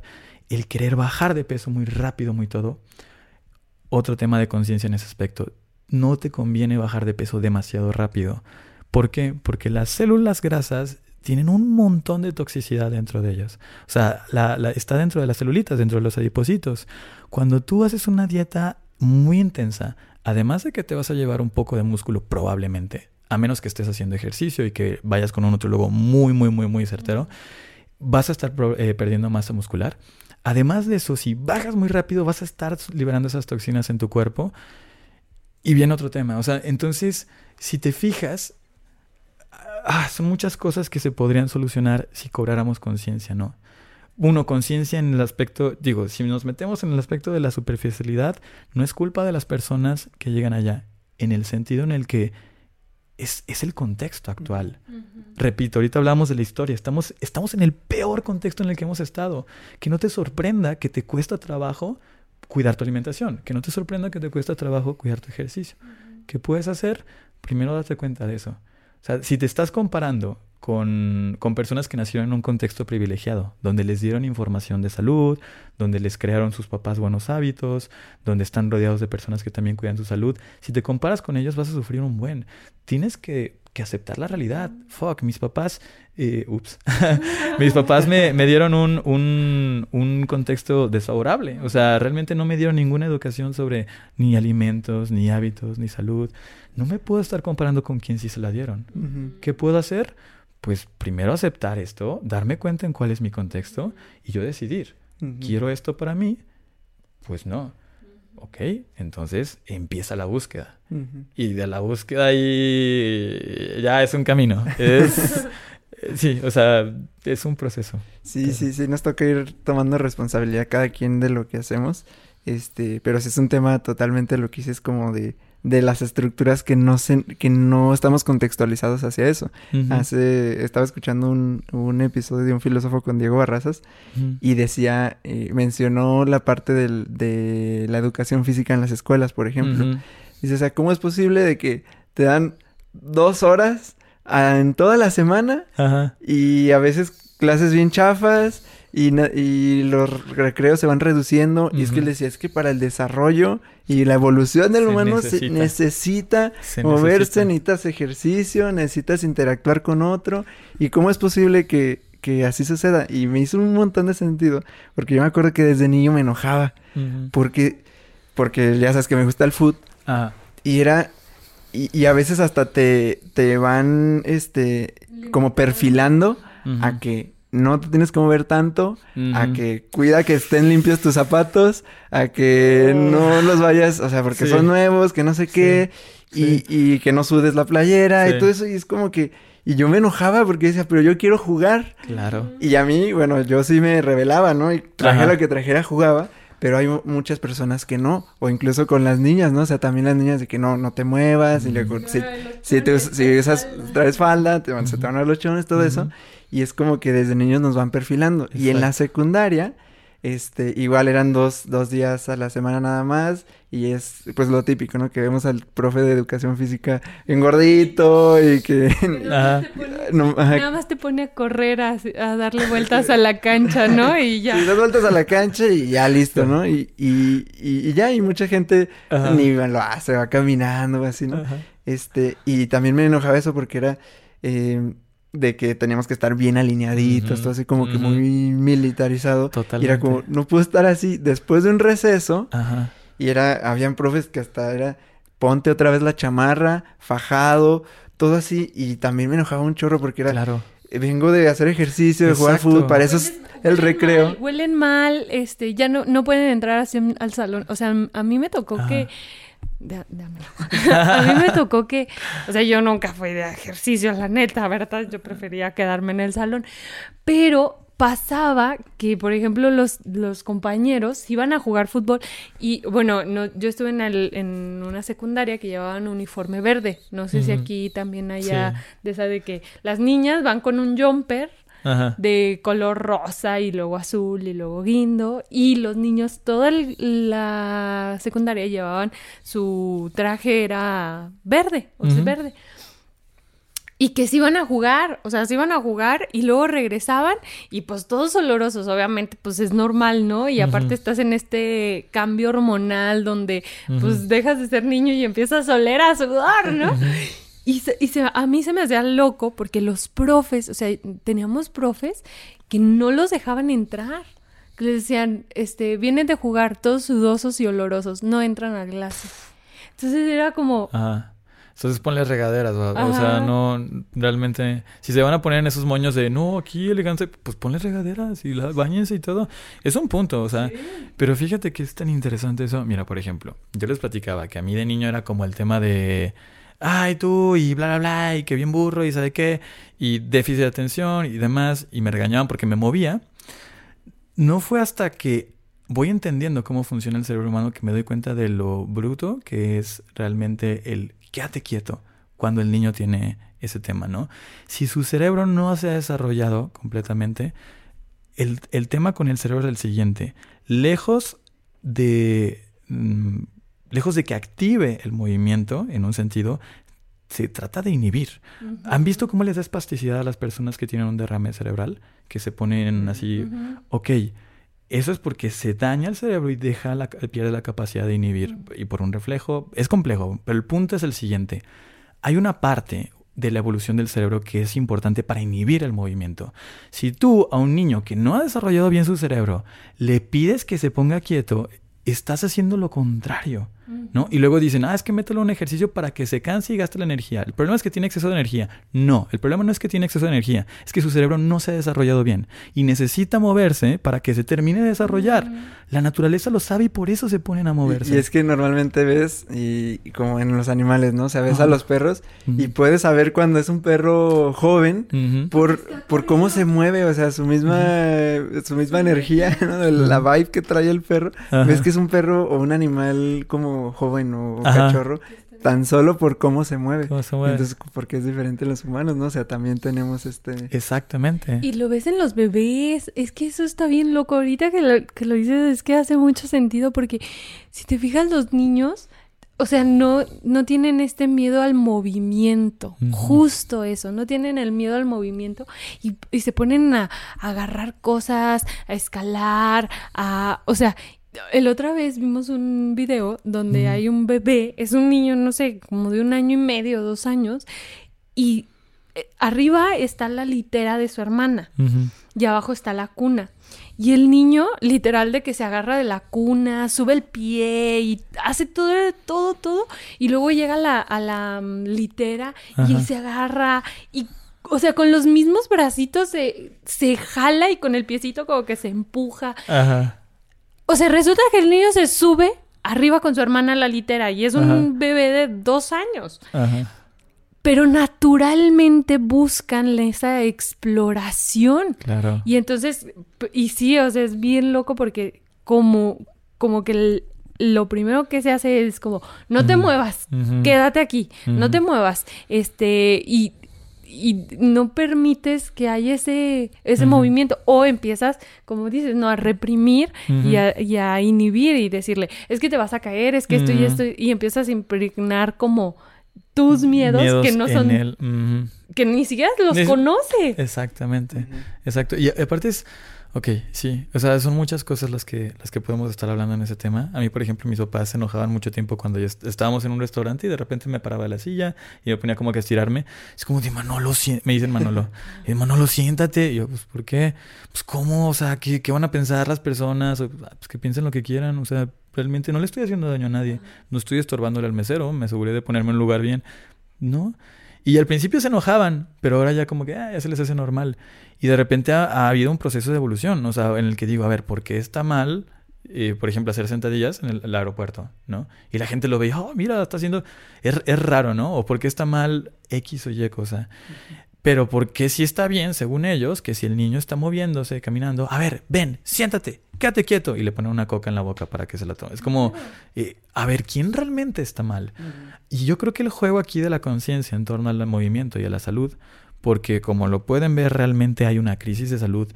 el querer bajar de peso muy rápido, muy todo otro tema de conciencia en ese aspecto. No te conviene bajar de peso demasiado rápido. ¿Por qué? Porque las células grasas tienen un montón de toxicidad dentro de ellas. O sea, la, está dentro de las celulitas, dentro de los adipocitos. Cuando tú haces una dieta muy intensa, además de que te vas a llevar un poco de músculo probablemente, a menos que estés haciendo ejercicio y que vayas con un nutriólogo muy, muy, muy, muy certero, vas a estar eh, perdiendo masa muscular. Además de eso, si bajas muy rápido, vas a estar liberando esas toxinas en tu cuerpo. Y viene otro tema. O sea, entonces, si te fijas, ah, son muchas cosas que se podrían solucionar si cobráramos conciencia, ¿no? Uno, conciencia en el aspecto, digo, si nos metemos en el aspecto de la superficialidad, no es culpa de las personas que llegan allá, en el sentido en el que es, el contexto actual. Repito, ahorita hablamos de la historia, estamos, estamos en el peor contexto en el que hemos estado. Que no te sorprenda que te cuesta trabajo cuidar tu alimentación, que no te sorprenda que te cuesta trabajo cuidar tu ejercicio. ¿Qué puedes hacer? Primero date cuenta de eso. O sea, si te estás comparando con, con, personas que nacieron en un contexto privilegiado, donde les dieron información de salud, donde les crearon sus papás buenos hábitos, donde están rodeados de personas que también cuidan su salud. Si te comparas con ellos vas a sufrir un buen. Tienes que, que aceptar la realidad. Fuck, mis papás, eh, ups, mis papás me, me dieron un, un, un, contexto desfavorable. O sea, realmente no me dieron ninguna educación sobre ni alimentos, ni hábitos, ni salud. No me puedo estar comparando con quien sí se la dieron. ¿Qué puedo hacer? Pues primero aceptar esto, darme cuenta en cuál es mi contexto y yo decidir, ¿quiero esto para mí? Pues no. Ok, entonces empieza la búsqueda. Y de la búsqueda ahí ya es un camino. Es, sí, o sea, es un proceso. Sí, sí, sí, nos toca ir tomando responsabilidad cada quien de lo que hacemos. Este, pero si es un tema totalmente lo que hice es como de de las estructuras que no se, que no estamos contextualizados hacia eso. Hace, estaba escuchando un, un, episodio de un filósofo con Diego Barrazas y decía, eh, mencionó la parte del, de la educación física en las escuelas, por ejemplo. Dice, o sea, ¿cómo es posible de que te dan dos horas en toda la semana y a veces clases bien chafas y, y los recreos se van reduciendo. Y es que él decía, es que para el desarrollo y la evolución del humano necesita, se necesita moverse, necesitas ejercicio, necesitas interactuar con otro. ¿Y cómo es posible que, que así suceda? Y me hizo un montón de sentido, porque yo me acuerdo que desde niño me enojaba, porque, porque ya sabes que me gusta el food. Y era, y, y, a veces hasta te, te van, este, como perfilando a que no te tienes que mover tanto, a que cuida que estén limpios tus zapatos, a que no los vayas, o sea, porque son nuevos, que no sé qué, Y, y, que no sudes la playera y todo eso, y es como que, y yo me enojaba porque decía, pero yo quiero jugar. Claro. Y a mí, bueno, yo sí me revelaba, ¿no? Y traje lo que trajera, jugaba. Pero hay muchas personas que no, o incluso con las niñas, ¿no? O sea, también las niñas de que no, no te muevas, y luego, si, si, te, si usas, traes falda, te van, se te van a los chones, todo eso. Y es como que desde niños nos van perfilando. Y en la secundaria, este, igual eran dos, dos días a la semana nada más. Y es pues lo típico, ¿no? Que vemos al profe de educación física engordito y que... nada más te pone a correr, a, darle vueltas a la cancha, ¿no? Y ya. Y das vueltas a la cancha y ya listo, ¿no? Y, y, y, ya, y mucha gente ni lo hace, va caminando, así, ¿no? Este, y también me enojaba eso porque era... Eh, de que teníamos que estar bien alineaditos, todo así como que muy militarizado. Totalmente. Y era como, no puedo estar así después de un receso. Ajá. Y era, habían profes que hasta era, ponte otra vez la chamarra, fajado, todo así. Y también me enojaba un chorro porque era, Claro. vengo de hacer ejercicio, de jugar fútbol, para eso es el recreo. mal, huelen mal, este, ya no, no pueden entrar así al salón. O sea, a mí me tocó Ajá. que. Da- dámelo. a mí me tocó que. O sea, yo nunca fui de ejercicio, la neta, ¿verdad? Yo prefería quedarme en el salón. Pero pasaba que, por ejemplo, los, los compañeros iban a jugar fútbol y, bueno, no, yo estuve en, el- en una secundaria que llevaban uniforme verde. No sé si aquí también haya Sí. de esa de que las niñas van con un jumper Ajá. de color rosa y luego azul y luego guindo y los niños toda el- la secundaria llevaban su traje era verde, o sea, verde. Y que se iban a jugar, o sea, se iban a jugar y luego regresaban y pues todos olorosos, obviamente, pues es normal, ¿no? Y aparte estás en este cambio hormonal donde pues dejas de ser niño y empiezas a oler a sudar, ¿no? Y, se- y se- a mí se me hacía loco porque los profes, o sea, teníamos profes que no los dejaban entrar. Que les decían, este, vienen de jugar todos sudosos y olorosos, no entran a clase. Entonces era como, Ajá. Entonces ponle regaderas, o, o sea, no, realmente, si se van a poner en esos moños de, no, aquí elegancia, pues ponle regaderas y la, bañense y todo. Es un punto, o sea, pero fíjate que es tan interesante eso. Mira, por ejemplo, yo les platicaba que a mí de niño era como el tema de, ay, tú, y bla, bla, bla, y que bien burro, y sabe qué, y déficit de atención y demás, y me regañaban porque me movía. No fue hasta que voy entendiendo cómo funciona el cerebro humano que me doy cuenta de lo bruto que es realmente el quédate quieto cuando el niño tiene ese tema, ¿no? Si su cerebro no se ha desarrollado completamente, el, el tema con el cerebro es el siguiente. Lejos de... mm, lejos de que active el movimiento en un sentido, se trata de inhibir. ¿Han visto cómo les da espasticidad a las personas que tienen un derrame cerebral? Que se ponen así, Ujú. ok, eso es porque se daña el cerebro y deja la, pierde la capacidad de inhibir. Y por un reflejo, es complejo, pero el punto es el siguiente. Hay una parte de la evolución del cerebro que es importante para inhibir el movimiento. Si tú a un niño que no ha desarrollado bien su cerebro le pides que se ponga quieto, estás haciendo lo contrario. ¿No? Y luego dicen, ah, es que mételo a un ejercicio para que se canse y gaste la energía. El problema es que tiene exceso de energía. No, el problema no es que tiene exceso de energía, es que su cerebro no se ha desarrollado bien y necesita moverse para que se termine de desarrollar. La naturaleza lo sabe y por eso se ponen a moverse. Y, y es que normalmente ves, y, y como en los animales, ¿no? O sea, ves a los perros y puedes saber cuando es un perro joven por, por cómo se mueve, o sea, su misma, su misma energía, ¿no? La vibe que trae el perro. Ajá. Ves que es un perro o un animal como joven o Ajá. cachorro, tan solo por cómo se mueve. ¿Cómo se mueve? Entonces, porque es diferente en los humanos, ¿no? O sea, también tenemos este... Exactamente. Y lo ves en los bebés, es que eso está bien loco. Ahorita que lo, que lo dices es que hace mucho sentido porque si te fijas los niños, o sea, no, no tienen este miedo al movimiento, justo eso, no tienen el miedo al movimiento y, y se ponen a, a agarrar cosas, a escalar, a, o sea, el otra vez vimos un video donde hay un bebé, es un niño, no sé, como de un año y medio, dos años, y eh, arriba está la litera de su hermana y abajo está la cuna. Y el niño, literal, de que se agarra de la cuna, sube el pie y hace todo, todo, todo. Y luego llega a la, a la mm, litera y Ajá. se agarra y, o sea, con los mismos bracitos se, se jala y con el piecito como que se empuja. Ajá. O sea, resulta que el niño se sube arriba con su hermana a la litera y es un Ajá. bebé de dos años. Ajá. Pero naturalmente buscan esa exploración. Claro. Y entonces, y sí, o sea, es bien loco porque como, como que el- lo primero que se hace es como, no te muevas, quédate aquí, no te muevas, este, y, y no permites que haya ese, ese movimiento, o empiezas, como dices, no, a reprimir y, a, y a inhibir y decirle, es que te vas a caer, es que esto y esto, y empiezas a impregnar como tus miedos, que no son. Ujú. que ni siquiera los Es- conoce. Exactamente. Exacto. Y aparte es, ok, sí, o sea, son muchas cosas las que, las que podemos estar hablando en ese tema. A mí, por ejemplo, mis papás se enojaban mucho tiempo cuando ya est- estábamos en un restaurante y de repente me paraba de la silla y me ponía como que a estirarme. Es como de Manolo, me dicen Manolo, y Manolo, siéntate. Y yo, pues, ¿por qué? Pues, ¿cómo? O sea, ¿qué, qué van a pensar las personas? O, "Ah, Pues que piensen lo que quieran, o sea, Realmente no le estoy haciendo daño a nadie. No estoy estorbándole al mesero. Me aseguré de ponerme en un lugar bien. ¿No? Y al principio se enojaban, pero ahora ya como que ah, ya se les hace normal. Y de repente ha, habido un proceso de evolución, o sea, en el que digo, a ver, ¿por qué está mal, eh, por ejemplo, hacer sentadillas en el, aeropuerto, ¿no? Y la gente lo ve, oh, mira, está haciendo, es, es, raro, ¿no? O ¿por qué está mal X o Y cosa? Pero ¿por qué si está bien, según ellos, que si el niño está moviéndose, caminando, a ver, ven, siéntate, quédate quieto, y le ponen una coca en la boca para que se la tome. Es como, eh, a ver, ¿quién realmente está mal? Y yo creo que el juego aquí de la conciencia en torno al movimiento y a la salud, porque como lo pueden ver, realmente hay una crisis de salud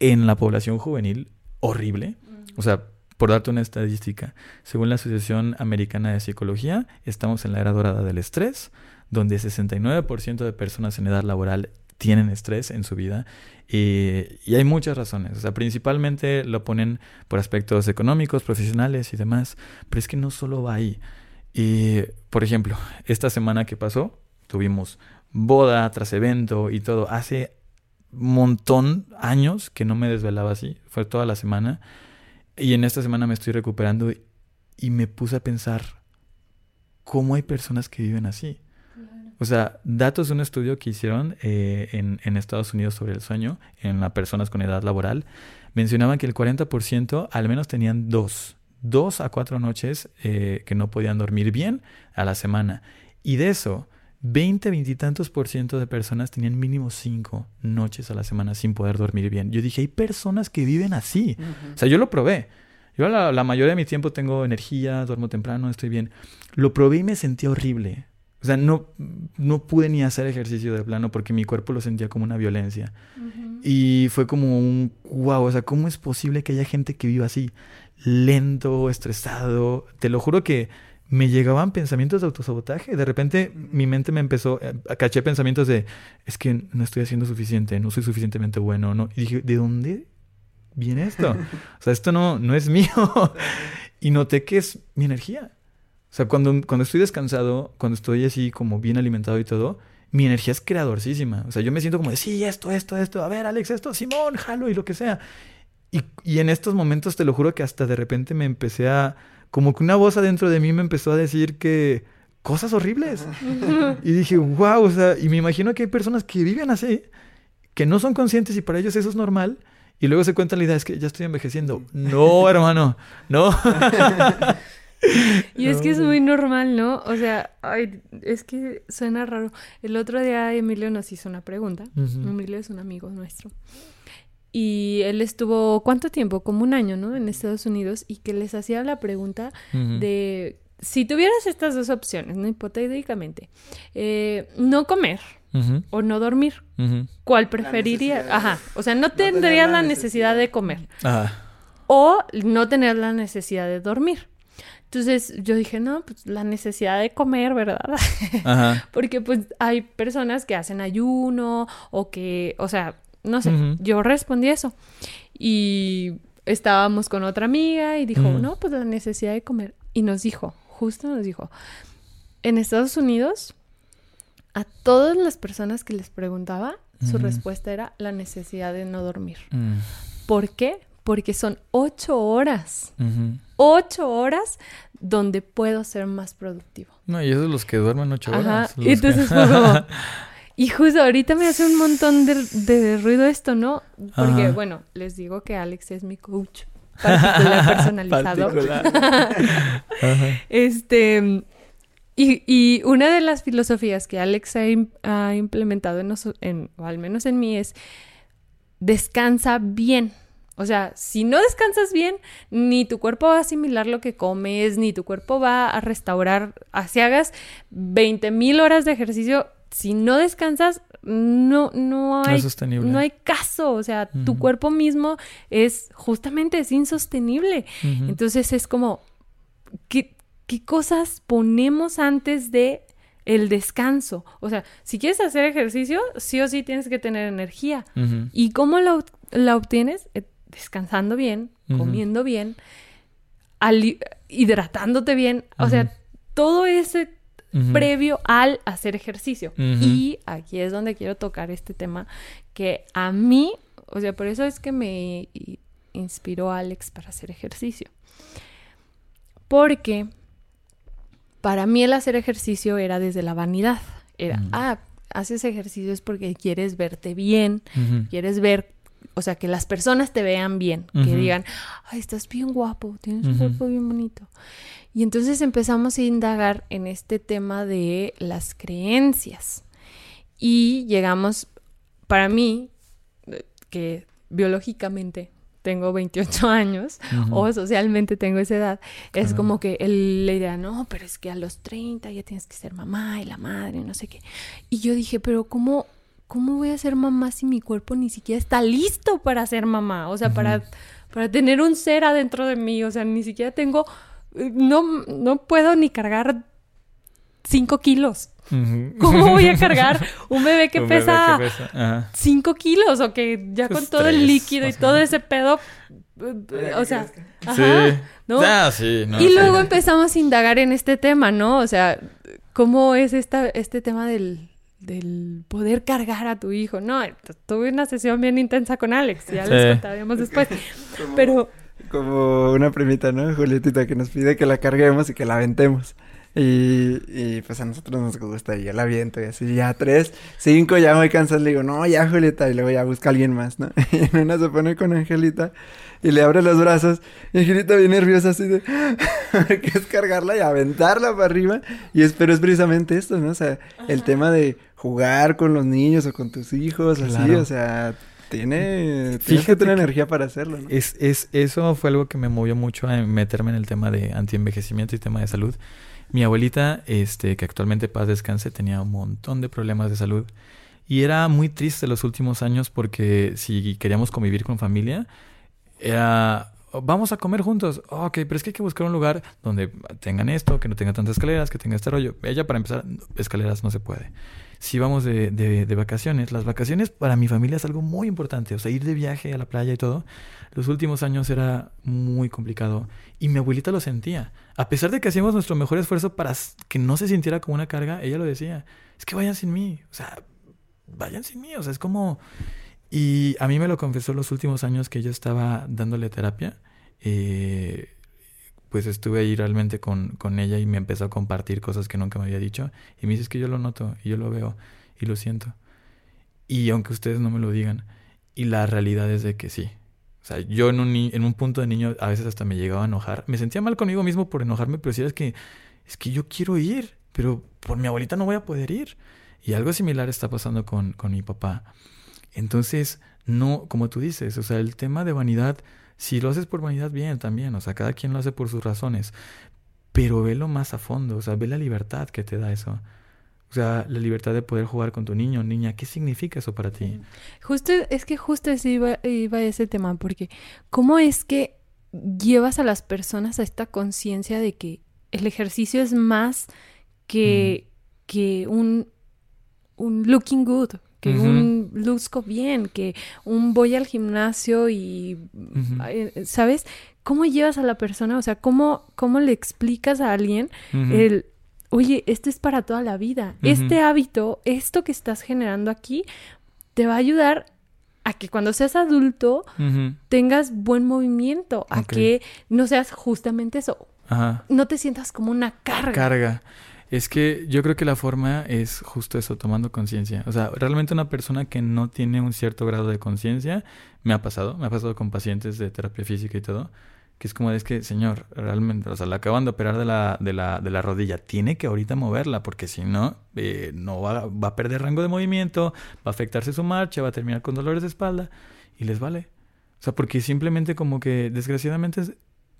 en la población juvenil horrible. O sea, por darte una estadística, según la Asociación Americana de Psicología, estamos en la era dorada del estrés, donde 69% de personas en edad laboral tienen estrés en su vida y, hay muchas razones. O sea, principalmente lo ponen por aspectos económicos, profesionales y demás, pero es que no solo va ahí. Y, por ejemplo, esta semana que pasó, tuvimos boda tras evento y todo. Hace montón años que no me desvelaba así, fue toda la semana. Y en esta semana me estoy recuperando y me puse a pensar cómo hay personas que viven así. O sea, datos de un estudio que hicieron eh, en, en, Estados Unidos sobre el sueño en las personas con edad laboral, mencionaban que el 40% al menos tenían dos, dos a cuatro noches eh, que no podían dormir bien a la semana. Y de eso, 20, veintitantos por ciento de personas tenían mínimo cinco noches a la semana sin poder dormir bien. Yo dije, hay personas que viven así. O sea, yo lo probé. Yo la, la, mayoría de mi tiempo tengo energía, duermo temprano, estoy bien. Lo probé y me sentí horrible. O sea, no, no pude ni hacer ejercicio de plano porque mi cuerpo lo sentía como una violencia. Y fue como un, wow, o sea, ¿cómo es posible que haya gente que viva así? Lento, estresado. Te lo juro que me llegaban pensamientos de autosabotaje. De repente mi mente me empezó, eh, caché pensamientos de, es que no estoy haciendo suficiente, no soy suficientemente bueno. ¿no? Y dije, ¿de dónde viene esto? o sea, esto no, no es mío. y noté que es mi energía. O sea, cuando, cuando estoy descansado, cuando estoy así como bien alimentado y todo, mi energía es creadorcísima. O sea, yo me siento como de, sí, esto, esto, esto, a ver, Alex, esto, Simón, jalo y lo que sea. Y, y en estos momentos te lo juro que hasta de repente me empecé a, como que una voz adentro de mí me empezó a decir que cosas horribles. y dije, wow, o sea, y me imagino que hay personas que viven así, que no son conscientes y para ellos eso es normal. Y luego se cuentan la idea, es que ya estoy envejeciendo. No, hermano, no. Y es que es muy normal, ¿no? O sea, ay, es que suena raro. El otro día Emilio nos hizo una pregunta. Emilio es un amigo nuestro. Y él estuvo, ¿cuánto tiempo? Como un año, ¿no? En Estados Unidos. Y que les hacía la pregunta de, si tuvieras estas dos opciones, ¿no? Hipotéticamente, eh, no comer. O no dormir. ¿Cuál preferirías? Ajá. O sea, no, tendrías la necesidad de comer. Ajá. O no tener la necesidad de dormir. Entonces yo dije, no, pues la necesidad de comer, ¿verdad? Ajá. Porque pues hay personas que hacen ayuno o que, o sea, no sé, yo respondí eso. Y estábamos con otra amiga y dijo, no, pues la necesidad de comer. Y nos dijo, justo nos dijo, en Estados Unidos, a todas las personas que les preguntaba, su respuesta era la necesidad de no dormir. Mm. ¿Por qué? Porque son ocho horas ocho horas donde puedo ser más productivo. No, y esos los que duermen ocho horas. Y entonces Y justo ahorita me hace un montón de, ruido esto, ¿no? Porque, bueno, les digo que Alex es mi coach particular personalizado. Este... Y, y, una de las filosofías que Alex ha, implementado en, en, o al menos en mí, es descansa bien. O sea, si no descansas bien, ni tu cuerpo va a asimilar lo que comes, ni tu cuerpo va a restaurar, así hagas 20 mil horas de ejercicio, si no descansas, no, no hay, no, hay caso. O sea, tu cuerpo mismo es justamente es insostenible. Entonces es como, ¿qué, ¿qué cosas ponemos antes de el descanso. O sea, si quieres hacer ejercicio, sí o sí tienes que tener energía. ¿Y cómo la, la obtienes? Descansando bien, comiendo bien, hidratándote bien, o sea, todo ese previo al hacer ejercicio. Y aquí es donde quiero tocar este tema que a mí, o sea, por eso es que me inspiró Alex para hacer ejercicio. Porque para mí el hacer ejercicio era desde la vanidad. Era, ah, haces ejercicio es porque quieres verte bien, quieres ver, o sea, que las personas te vean bien, que digan, ay, estás bien guapo, tienes un cuerpo bien bonito. Y entonces empezamos a indagar en este tema de las creencias. Y llegamos, para mí, eh, que biológicamente tengo 28 años, o socialmente tengo esa edad, es Claro. como que el- la idea, no, pero es que a los 30 ya tienes que ser mamá y la madre, no sé qué. Y yo dije, pero ¿cómo, cómo voy a ser mamá si mi cuerpo ni siquiera está listo para ser mamá? O sea, para, para tener un ser adentro de mí, o sea, ni siquiera tengo, eh, no, no puedo ni cargar 5 kilos. ¿Cómo voy a cargar un bebé que Un pesa que pesa, ajá. 5 kilos o que ya con todo el líquido y todo menos. ese pedo, eh, o sea, ajá, Sí. ¿no? Ah, sí, no, y sí. luego empezamos a indagar en este tema, ¿no? O sea, ¿cómo es esta, este tema del, del poder cargar a tu hijo? No, tuve una sesión bien intensa con Alex, ya les Sí. contaremos después. Pero, Como una primita, ¿no? Julietita que nos pide que la carguemos y que la aventemos. Y, y pues a nosotros nos gusta, y yo la aviento y así, ya tres, cinco, ya muy cansado, le digo, no, ya Julieta, y luego ya busca a alguien más, ¿no? Y en una se pone con Angelita y le abre los brazos, y Angelita bien nerviosa así de, que es cargarla y aventarla para arriba, y es, pero es precisamente esto, ¿no? O sea, el tema de jugar con los niños o con tus hijos, así, o sea, tiene, Fíjate tener que- energía para hacerlo, ¿no? Es, es, eso fue algo que me movió mucho a meterme en el tema de antienvejecimiento y tema de salud. Mi abuelita, este, que actualmente paz descanse, tenía un montón de problemas de salud. Y era muy triste los últimos años porque si queríamos convivir con familia, era, vamos a comer juntos. "Oh, ok, pero es que hay que buscar un lugar donde tengan esto, que no tenga tantas escaleras, que tenga este rollo. Ella, para empezar, escaleras no se puede. Si vamos de, de, vacaciones, las vacaciones para mi familia es algo muy importante. O sea, ir de viaje a la playa y todo. Los últimos años era muy complicado y mi abuelita lo sentía. A pesar de que hacíamos nuestro mejor esfuerzo para que no se sintiera como una carga, ella lo decía. Es que vayan sin mí. O sea, vayan sin mí. O sea, es como... Y a mí me lo confesó los últimos años que yo estaba dándole terapia. Eh, pues estuve ahí realmente con, con ella y me empezó a compartir cosas que nunca me había dicho. Y me dice, que yo lo noto y yo lo veo y lo siento. Y aunque ustedes no me lo digan, y la realidad es de que sí. O sea, yo en un, en un punto de niño a veces hasta me llegaba a enojar. Me sentía mal conmigo mismo por enojarme, pero sí es que, es que yo quiero ir, pero por mi abuelita no voy a poder ir. Y algo similar está pasando con, con mi papá. Entonces, no, como tú dices, o sea, el tema de vanidad, si lo haces por vanidad, bien también, o sea, cada quien lo hace por sus razones, pero velo más a fondo, o sea, ve la libertad que te da eso. O sea, la libertad de poder jugar con tu niño, niña, ¿qué significa eso para ti? justo, es que justo así iba, iba ese tema, porque ¿cómo es que llevas a las personas a esta conciencia de que el ejercicio es más que, que un, un looking good, que un luzco bien, que un voy al gimnasio y, ¿sabes? ¿Cómo llevas a la persona? O sea, ¿cómo, cómo le explicas a alguien el, oye, esto es para toda la vida. Este hábito, esto que estás generando aquí, te va a ayudar a que cuando seas adulto tengas buen movimiento, a que no seas justamente eso, Ajá. no te sientas como una carga. Carga. Es que yo creo que la forma es justo eso, tomando conciencia. O sea, realmente una persona que no tiene un cierto grado de conciencia, me ha pasado, me ha pasado con pacientes de terapia física y todo, que es como es que, señor, realmente, o sea, la acaban de operar de la, de la, de la rodilla, tiene que ahorita moverla, porque si no, eh, no va, va a perder rango de movimiento, va a afectarse su marcha, va a terminar con dolores de espalda, y les vale. O sea, porque simplemente como que, desgraciadamente, es-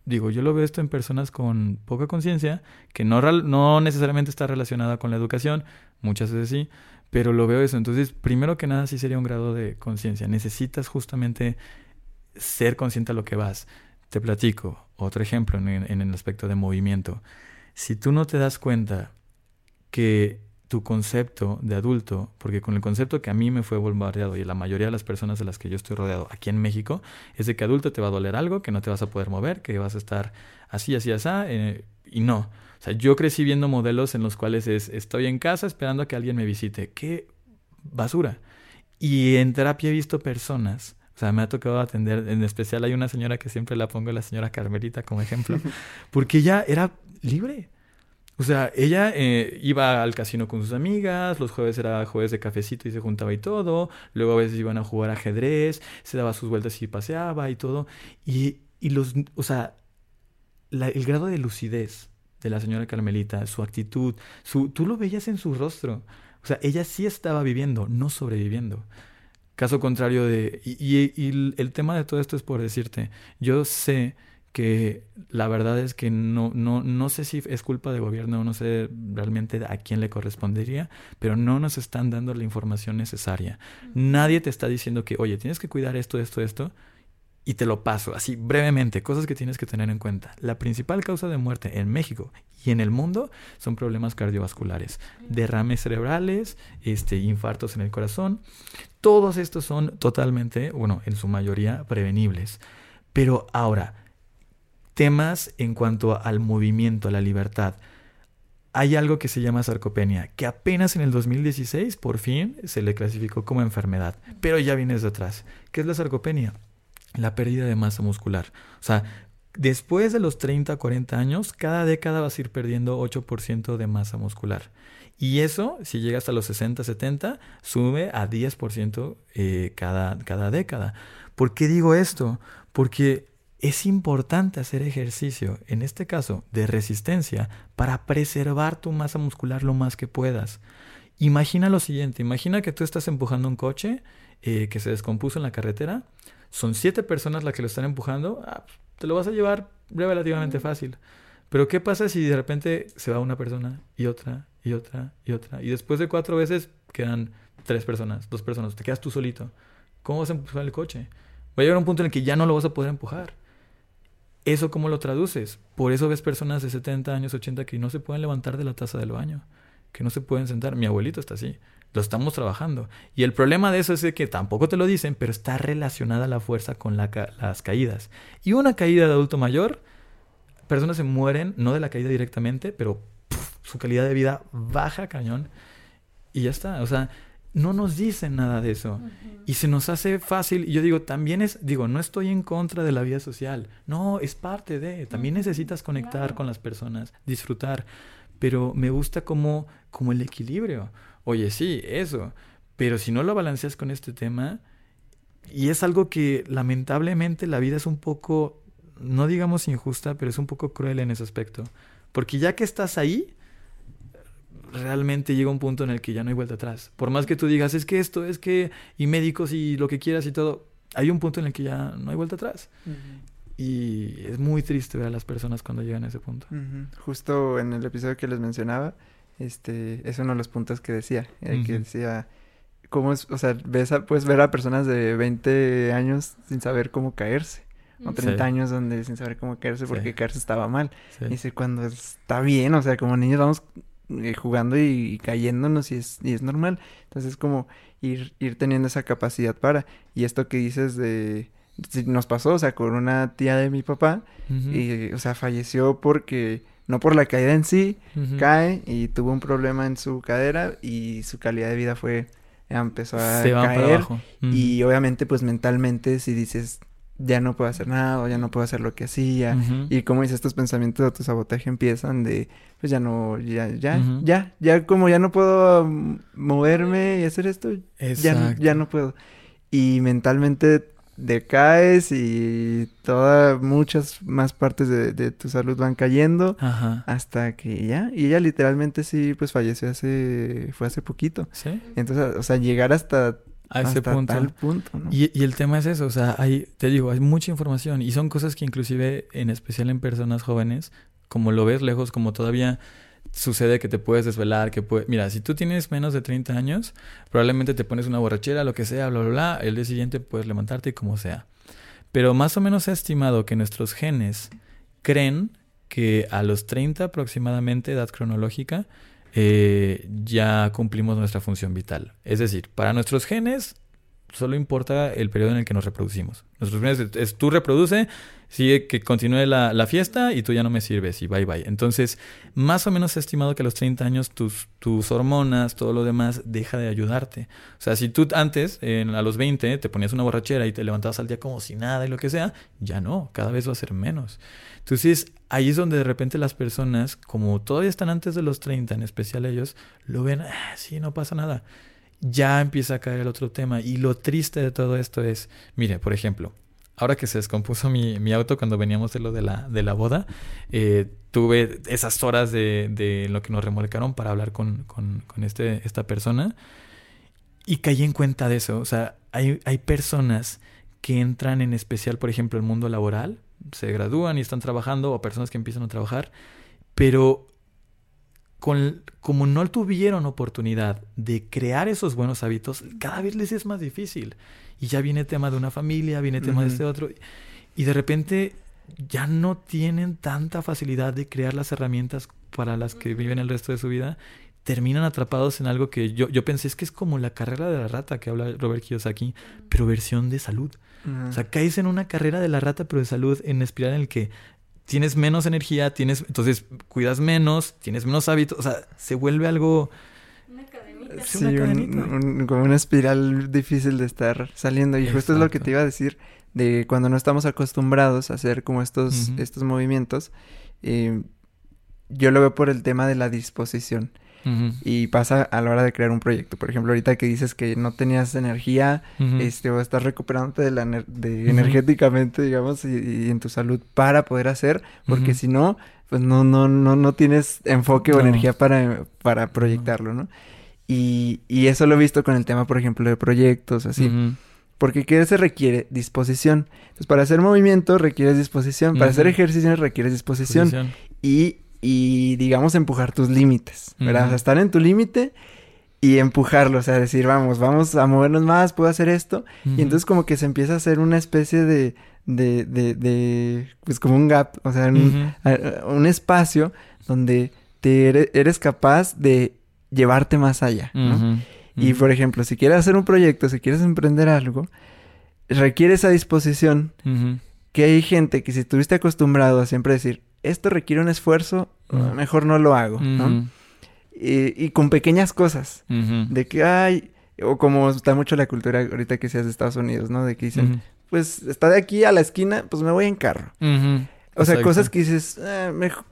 digo, yo lo veo esto en personas con poca conciencia, que no, no necesariamente está relacionada con la educación, muchas veces sí, pero lo veo eso. Entonces, primero que nada, sí sería un grado de conciencia. Necesitas justamente ser consciente a lo que vas. Te platico otro ejemplo en, en el aspecto de movimiento. Si tú no te das cuenta que tu concepto de adulto, porque con el concepto que a mí me fue bombardeado y la mayoría de las personas de las que yo estoy rodeado aquí en México, es de que adulto te va a doler algo, que no te vas a poder mover, que vas a estar así, así, así, eh, y no. O sea, yo crecí viendo modelos en los cuales es, estoy en casa esperando a que alguien me visite. ¡Qué basura! Y en terapia he visto personas O sea, me ha tocado atender, en especial hay una señora que siempre la pongo, la señora Carmelita como ejemplo, porque ella era libre. O sea, ella eh, iba al casino con sus amigas, los jueves era jueves de cafecito y se juntaba y todo, luego a veces iban a jugar ajedrez, se daba sus vueltas y paseaba y todo. Y, y los, o sea, el grado de lucidez de la señora Carmelita, su actitud, su, tú lo veías en su rostro. O sea, ella sí estaba viviendo, no sobreviviendo. Caso contrario de... Y, y, el tema de todo esto es por decirte, yo sé que la verdad es que no, no, no sé si es culpa del gobierno, no sé realmente a quién le correspondería, pero no nos están dando la información necesaria. Nadie te está diciendo que, oye, tienes que cuidar esto, esto, esto y te lo paso así brevemente, cosas que tienes que tener en cuenta. La principal causa de muerte en México y en el mundo son problemas cardiovasculares, derrames cerebrales, este, infartos en el corazón. Todos estos son totalmente, bueno, en su mayoría prevenibles. Pero ahora, temas en cuanto al movimiento, a la libertad. Hay algo que se llama sarcopenia, que apenas en el 2016 por fin se le clasificó como enfermedad, pero ya viene desde atrás. ¿Qué es la sarcopenia? la pérdida de masa muscular. O sea, después de los 30, 40 años, cada década vas a ir perdiendo 8% de masa muscular. Y eso, si llega hasta los 60, 70, sube a 10% eh, cada, cada década. ¿Por qué digo esto? Porque es importante hacer ejercicio, en este caso de resistencia, para preservar tu masa muscular lo más que puedas. Imagina lo siguiente, imagina que tú estás empujando un coche eh, que se descompuso en la carretera son siete personas las que lo están empujando, ah, te lo vas a llevar relativamente fácil. Pero ¿qué pasa si de repente se va una persona y otra y otra y otra? Y después de cuatro veces quedan tres personas, dos personas, te quedas tú solito. ¿Cómo vas a empujar el coche? Va a llegar un punto en el que ya no lo vas a poder empujar. ¿Eso cómo lo traduces? Por eso ves personas de 70 años, 80 que no se pueden levantar de la taza del baño, que no se pueden sentar. Mi abuelito está así. Lo estamos trabajando. Y el problema de eso es que tampoco te lo dicen, pero está relacionada la fuerza con las caídas. Y una caída de adulto mayor, personas se mueren, no de la caída directamente, pero su calidad de vida baja cañón. Y ya está. O sea, no nos dicen nada de eso. Y se nos hace fácil. Y yo digo, también es, digo, no estoy en contra de la vida social. No, es parte de. También necesitas conectar con las personas, disfrutar. Pero me gusta como, como el equilibrio. Oye, sí, eso. Pero si no lo balanceas con este tema, y es algo que lamentablemente la vida es un poco, no digamos injusta, pero es un poco cruel en ese aspecto. Porque ya que estás ahí, realmente llega un punto en el que ya no hay vuelta atrás. Por más que tú digas, es que esto, es que, y médicos y lo que quieras y todo, hay un punto en el que ya no hay vuelta atrás. Y es muy triste ver a las personas cuando llegan a ese punto. Justo en el episodio que les mencionaba, este, es uno de los puntos que decía, eh, que decía, cómo es, o sea, ves puedes ver a personas de 20 años sin saber cómo caerse, o 30 años donde sin saber cómo caerse porque caerse estaba mal. Y dice, cuando está bien, o sea, como niños vamos eh, jugando y, cayéndonos y es, y es normal. Entonces es como ir, ir teniendo esa capacidad para. Y esto que dices de... Nos pasó, o sea, con una tía de mi papá, y, o sea, falleció porque no por la caída en sí, cae y tuvo un problema en su cadera y su calidad de vida fue empezó a caer y obviamente pues mentalmente si dices ya no puedo hacer nada o ya no puedo hacer lo que hacía. Y como dices estos pensamientos de autosabotaje empiezan de pues ya no ya ya ya ya como ya no puedo moverme y hacer esto ya ya no puedo. Y mentalmente decaes y todas, muchas más partes de, tu salud van cayendo hasta que ya, y ella literalmente sí, pues falleció hace, fue hace poquito. Sí. Entonces, o sea, llegar hasta a ese punto. Tal punto y, y, el tema es eso, o sea, hay, te digo, hay mucha información y son cosas que inclusive, en especial en personas jóvenes, como lo ves lejos, como todavía sucede que te puedes desvelar, que puede... Mira, si tú tienes menos de 30 años, probablemente te pones una borrachera, lo que sea, bla, bla, bla, el día siguiente puedes levantarte y como sea. Pero más o menos se ha estimado que nuestros genes creen que a los 30 aproximadamente, edad cronológica, eh, ya cumplimos nuestra función vital. Es decir, para nuestros genes solo importa el periodo en el que nos reproducimos. Es, tú reproduce, sigue que continúe la, la, fiesta y tú ya no me sirves y bye bye. Entonces, más o menos he estimado que a los 30 años tus, tus hormonas, todo lo demás, deja de ayudarte. O sea, si tú antes, en, a los 20, te ponías una borrachera y te levantabas al día como si nada y lo que sea, ya no, cada vez va a ser menos. Entonces, ahí es donde de repente las personas, como todavía están antes de los 30, en especial ellos, lo ven, ah, sí, no pasa nada. Ya empieza a caer el otro tema. Y lo triste de todo esto es, mire, por ejemplo, ahora que se descompuso mi, mi, auto cuando veníamos de lo de la, de la boda, eh, tuve esas horas de, de, lo que nos remolcaron para hablar con, con, con, este, esta persona y caí en cuenta de eso. O sea, hay, hay personas que entran en especial, por ejemplo, el mundo laboral, se gradúan y están trabajando, o personas que empiezan a trabajar, pero con, como no tuvieron oportunidad de crear esos buenos hábitos, cada vez les es más difícil. Y ya viene el tema de una familia, viene el tema uh -huh. de este otro. Y de repente ya no tienen tanta facilidad de crear las herramientas para las que viven el resto de su vida. Terminan atrapados en algo que yo, yo pensé es que es como la carrera de la rata que habla Robert Kiyosaki, pero versión de salud. Uh -huh. O sea, caes en una carrera de la rata, pero de salud, en espiral en el que tienes menos energía, tienes, entonces cuidas menos, tienes menos hábitos, o sea, se vuelve algo... Sí, un, un, como una espiral difícil de estar saliendo. Y Exacto. justo es lo que te iba a decir, de cuando no estamos acostumbrados a hacer como estos, uh -huh. estos movimientos, eh, yo lo veo por el tema de la disposición. Uh -huh. Y pasa a la hora de crear un proyecto. Por ejemplo, ahorita que dices que no tenías energía, uh -huh. este, o estás recuperándote de la de energéticamente, digamos, y, y, en tu salud para poder hacer, porque si no, pues no, no, no, no tienes enfoque no. o energía para, para proyectarlo, ¿no? Y, y, eso lo he visto con el tema, por ejemplo, de proyectos, así. Uh -huh. Porque ¿qué se requiere? Disposición. Entonces, para hacer movimiento requieres disposición. Uh -huh. Para hacer ejercicio requieres disposición. disposición. Y, y, digamos, empujar tus límites, ¿verdad? Uh -huh. O sea, estar en tu límite y empujarlo. O sea, decir, vamos, vamos a movernos más, puedo hacer esto. Y entonces como que se empieza a hacer una especie de... De, de, de pues como un gap, o sea, un, un espacio donde te eres, capaz de llevarte más allá. Y por ejemplo, si quieres hacer un proyecto, si quieres emprender algo, requiere esa disposición que hay gente que si estuviste acostumbrado a siempre decir, esto requiere un esfuerzo, uh -huh. mejor no lo hago, ¿no? Y, y, con pequeñas cosas, de que hay, o como está mucho la cultura ahorita que seas de Estados Unidos, ¿no? De que dicen, pues está de aquí a la esquina, pues me voy en carro. O sea, cosas que dices, eh, mejor,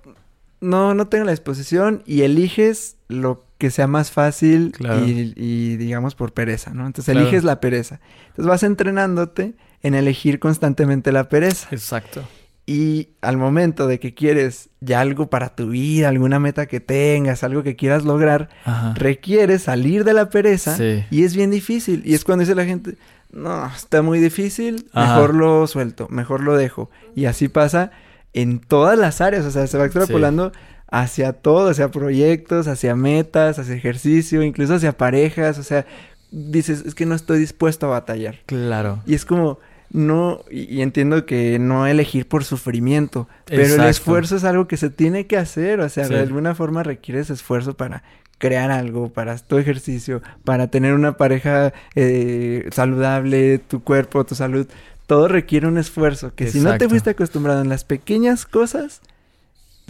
no, no tengo la disposición y eliges lo que sea más fácil claro. y, y, digamos por pereza, ¿no? Entonces claro. eliges la pereza. Entonces vas entrenándote en elegir constantemente la pereza. Exacto. Y al momento de que quieres ya algo para tu vida, alguna meta que tengas, algo que quieras lograr, Ajá. requieres salir de la pereza sí. y es bien difícil. Y es cuando dice la gente, no, está muy difícil, Ajá. mejor lo suelto, mejor lo dejo. Y así pasa en todas las áreas, o sea, se va extrapolando sí. hacia todo, hacia proyectos, hacia metas, hacia ejercicio, incluso hacia parejas, o sea, dices, es que no estoy dispuesto a batallar. Claro. Y es como, no, y, y entiendo que no elegir por sufrimiento, pero Exacto. el esfuerzo es algo que se tiene que hacer, o sea, sí. de alguna forma requieres esfuerzo para crear algo, para tu ejercicio, para tener una pareja eh, saludable, tu cuerpo, tu salud, todo requiere un esfuerzo que Exacto. si no te fuiste acostumbrado en las pequeñas cosas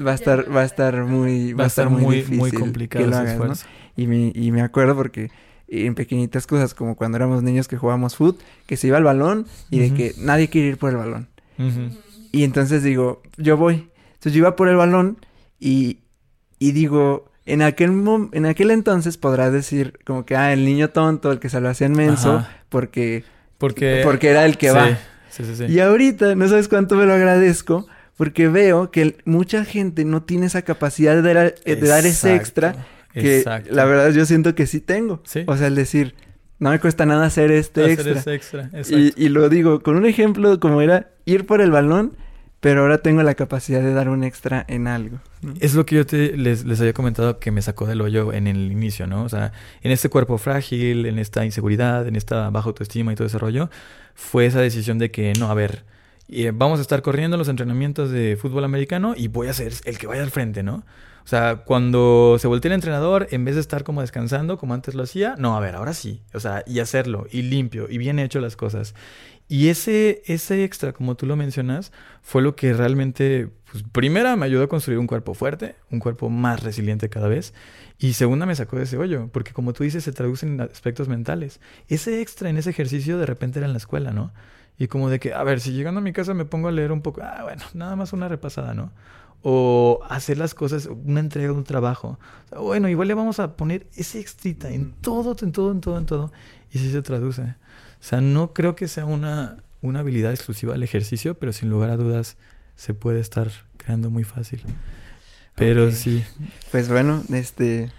va a estar va a estar muy va, a estar muy, muy difícil muy complicado que lo hagas, ¿no? y me y me acuerdo porque en pequeñitas cosas como cuando éramos niños que jugábamos fútbol que se iba al balón y uh -huh. de que nadie quiere ir por el balón uh -huh. y entonces digo yo voy entonces yo iba por el balón y y digo en aquel en aquel entonces podrás decir como que ah el niño tonto el que se lo hacía inmenso Ajá. porque porque, porque era el que sí, va. Sí, sí, y ahorita, no sabes cuánto me lo agradezco, porque veo que mucha gente no tiene esa capacidad de dar, de dar ese extra que exacto. la verdad yo siento que sí tengo. O sea, el decir, no me cuesta nada hacer este hacer extra. Ese extra. Y, y, lo digo con un ejemplo como era ir por el balón pero ahora tengo la capacidad de dar un extra en algo. ¿no? Es lo que yo te, les, les, había comentado que me sacó del hoyo en el inicio, ¿no? O sea, en este cuerpo frágil, en esta inseguridad, en esta baja autoestima y todo ese rollo, fue esa decisión de que, no, a ver, eh, vamos a estar corriendo los entrenamientos de fútbol americano y voy a ser el que vaya al frente, ¿no? O sea, cuando se voltea el entrenador, en vez de estar como descansando, como antes lo hacía, no, a ver, ahora sí. O sea, y hacerlo, y limpio, y bien hecho las cosas. Y ese, ese extra, como tú lo mencionas, fue lo que realmente, pues, primera, me ayudó a construir un cuerpo fuerte, un cuerpo más resiliente cada vez. Y segunda, me sacó de ese hoyo, porque como tú dices, se traduce en aspectos mentales. Ese extra en ese ejercicio de repente era en la escuela, ¿no? Y como de que, a ver, si llegando a mi casa me pongo a leer un poco, ah, bueno, nada más una repasada, ¿no? O hacer las cosas, una entrega de un trabajo. bueno, igual le vamos a poner ese extra en todo, en todo, en todo, en todo. Y sí se traduce. O sea, no creo que sea una, una habilidad exclusiva del ejercicio, pero sin lugar a dudas se puede estar creando muy fácil. Pero sí. Pues bueno, este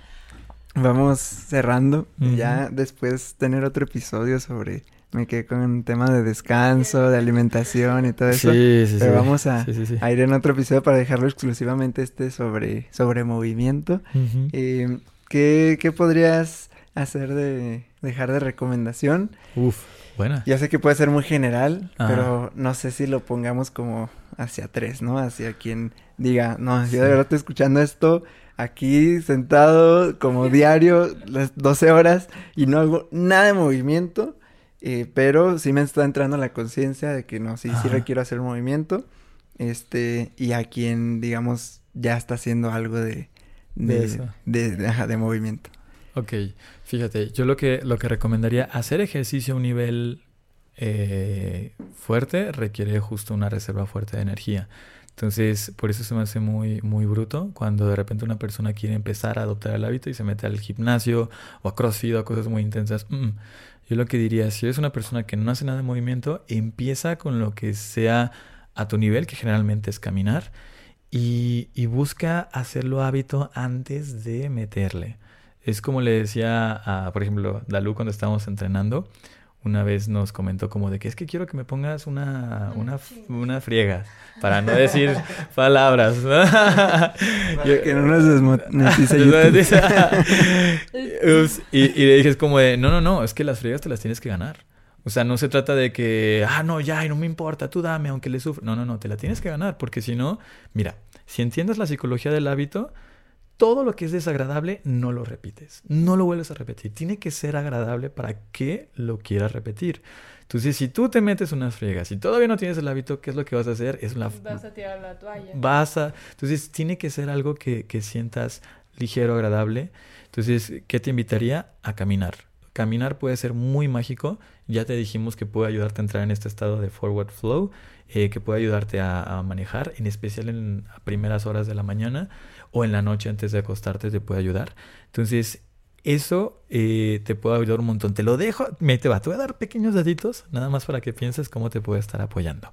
vamos cerrando. Ya después tener otro episodio sobre me quedé con un tema de descanso, de alimentación y todo eso. Sí, sí, Pero vamos a, ir en otro episodio para dejarlo exclusivamente este sobre, sobre movimiento. Eh, ¿qué, ¿Qué podrías hacer de dejar de recomendación? Uf. Buena. Ya sé que puede ser muy general, pero no sé si lo pongamos como hacia tres, ¿no? Hacia quien diga, no, yo de verdad estoy escuchando esto aquí sentado como diario las 12 horas y no hago nada de movimiento, eh, pero sí me está entrando la conciencia de que no, sí, sí requiero hacer movimiento. Este, y a quien, digamos, ya está haciendo algo de, de, de, de movimiento. Ok, fíjate, yo lo que, lo que recomendaría, hacer ejercicio a un nivel eh, fuerte requiere justo una reserva fuerte de energía. Entonces, por eso se me hace muy, muy bruto cuando de repente una persona quiere empezar a adoptar el hábito y se mete al gimnasio o a crossfit o a cosas muy intensas. Mm, yo lo que diría, si eres una persona que no hace nada de movimiento, empieza con lo que sea a tu nivel, que generalmente es caminar, y, busca hacerlo hábito antes de meterle. Es como le decía a, por ejemplo, Dalú cuando estábamos entrenando, una vez nos comentó como de que es que quiero que me pongas una, una, una friega, para no decir palabras. para que no nos desmonetice y, y le dije, es como de, no, no, no, es que las friegas te las tienes que ganar. O sea, no se trata de que, ah, no, ya, no me importa, tú dame, aunque le sufra. No, no, no, te la tienes que ganar, porque si no, mira, si entiendes la psicología del hábito, todo lo que es desagradable no lo repites, no lo vuelves a repetir. Tiene que ser agradable para que lo quieras repetir. Entonces, si tú te metes unas friegas y todavía no tienes el hábito, ¿qué es lo que vas a hacer? Es. Vas a tirar la toalla. Vas a... Entonces, tiene que ser algo que, que sientas ligero, agradable. Entonces, ¿qué te invitaría? A caminar. Caminar puede ser muy mágico. Ya te dijimos que puede ayudarte a entrar en este estado de forward flow, eh, que puede ayudarte a, manejar, en especial en primeras horas de la mañana o en la noche antes de acostarte te puede ayudar. Entonces, eso eh, te puede ayudar un montón. Te lo dejo, me te va, te voy a dar pequeños daditos, nada más para que pienses cómo te puede estar apoyando.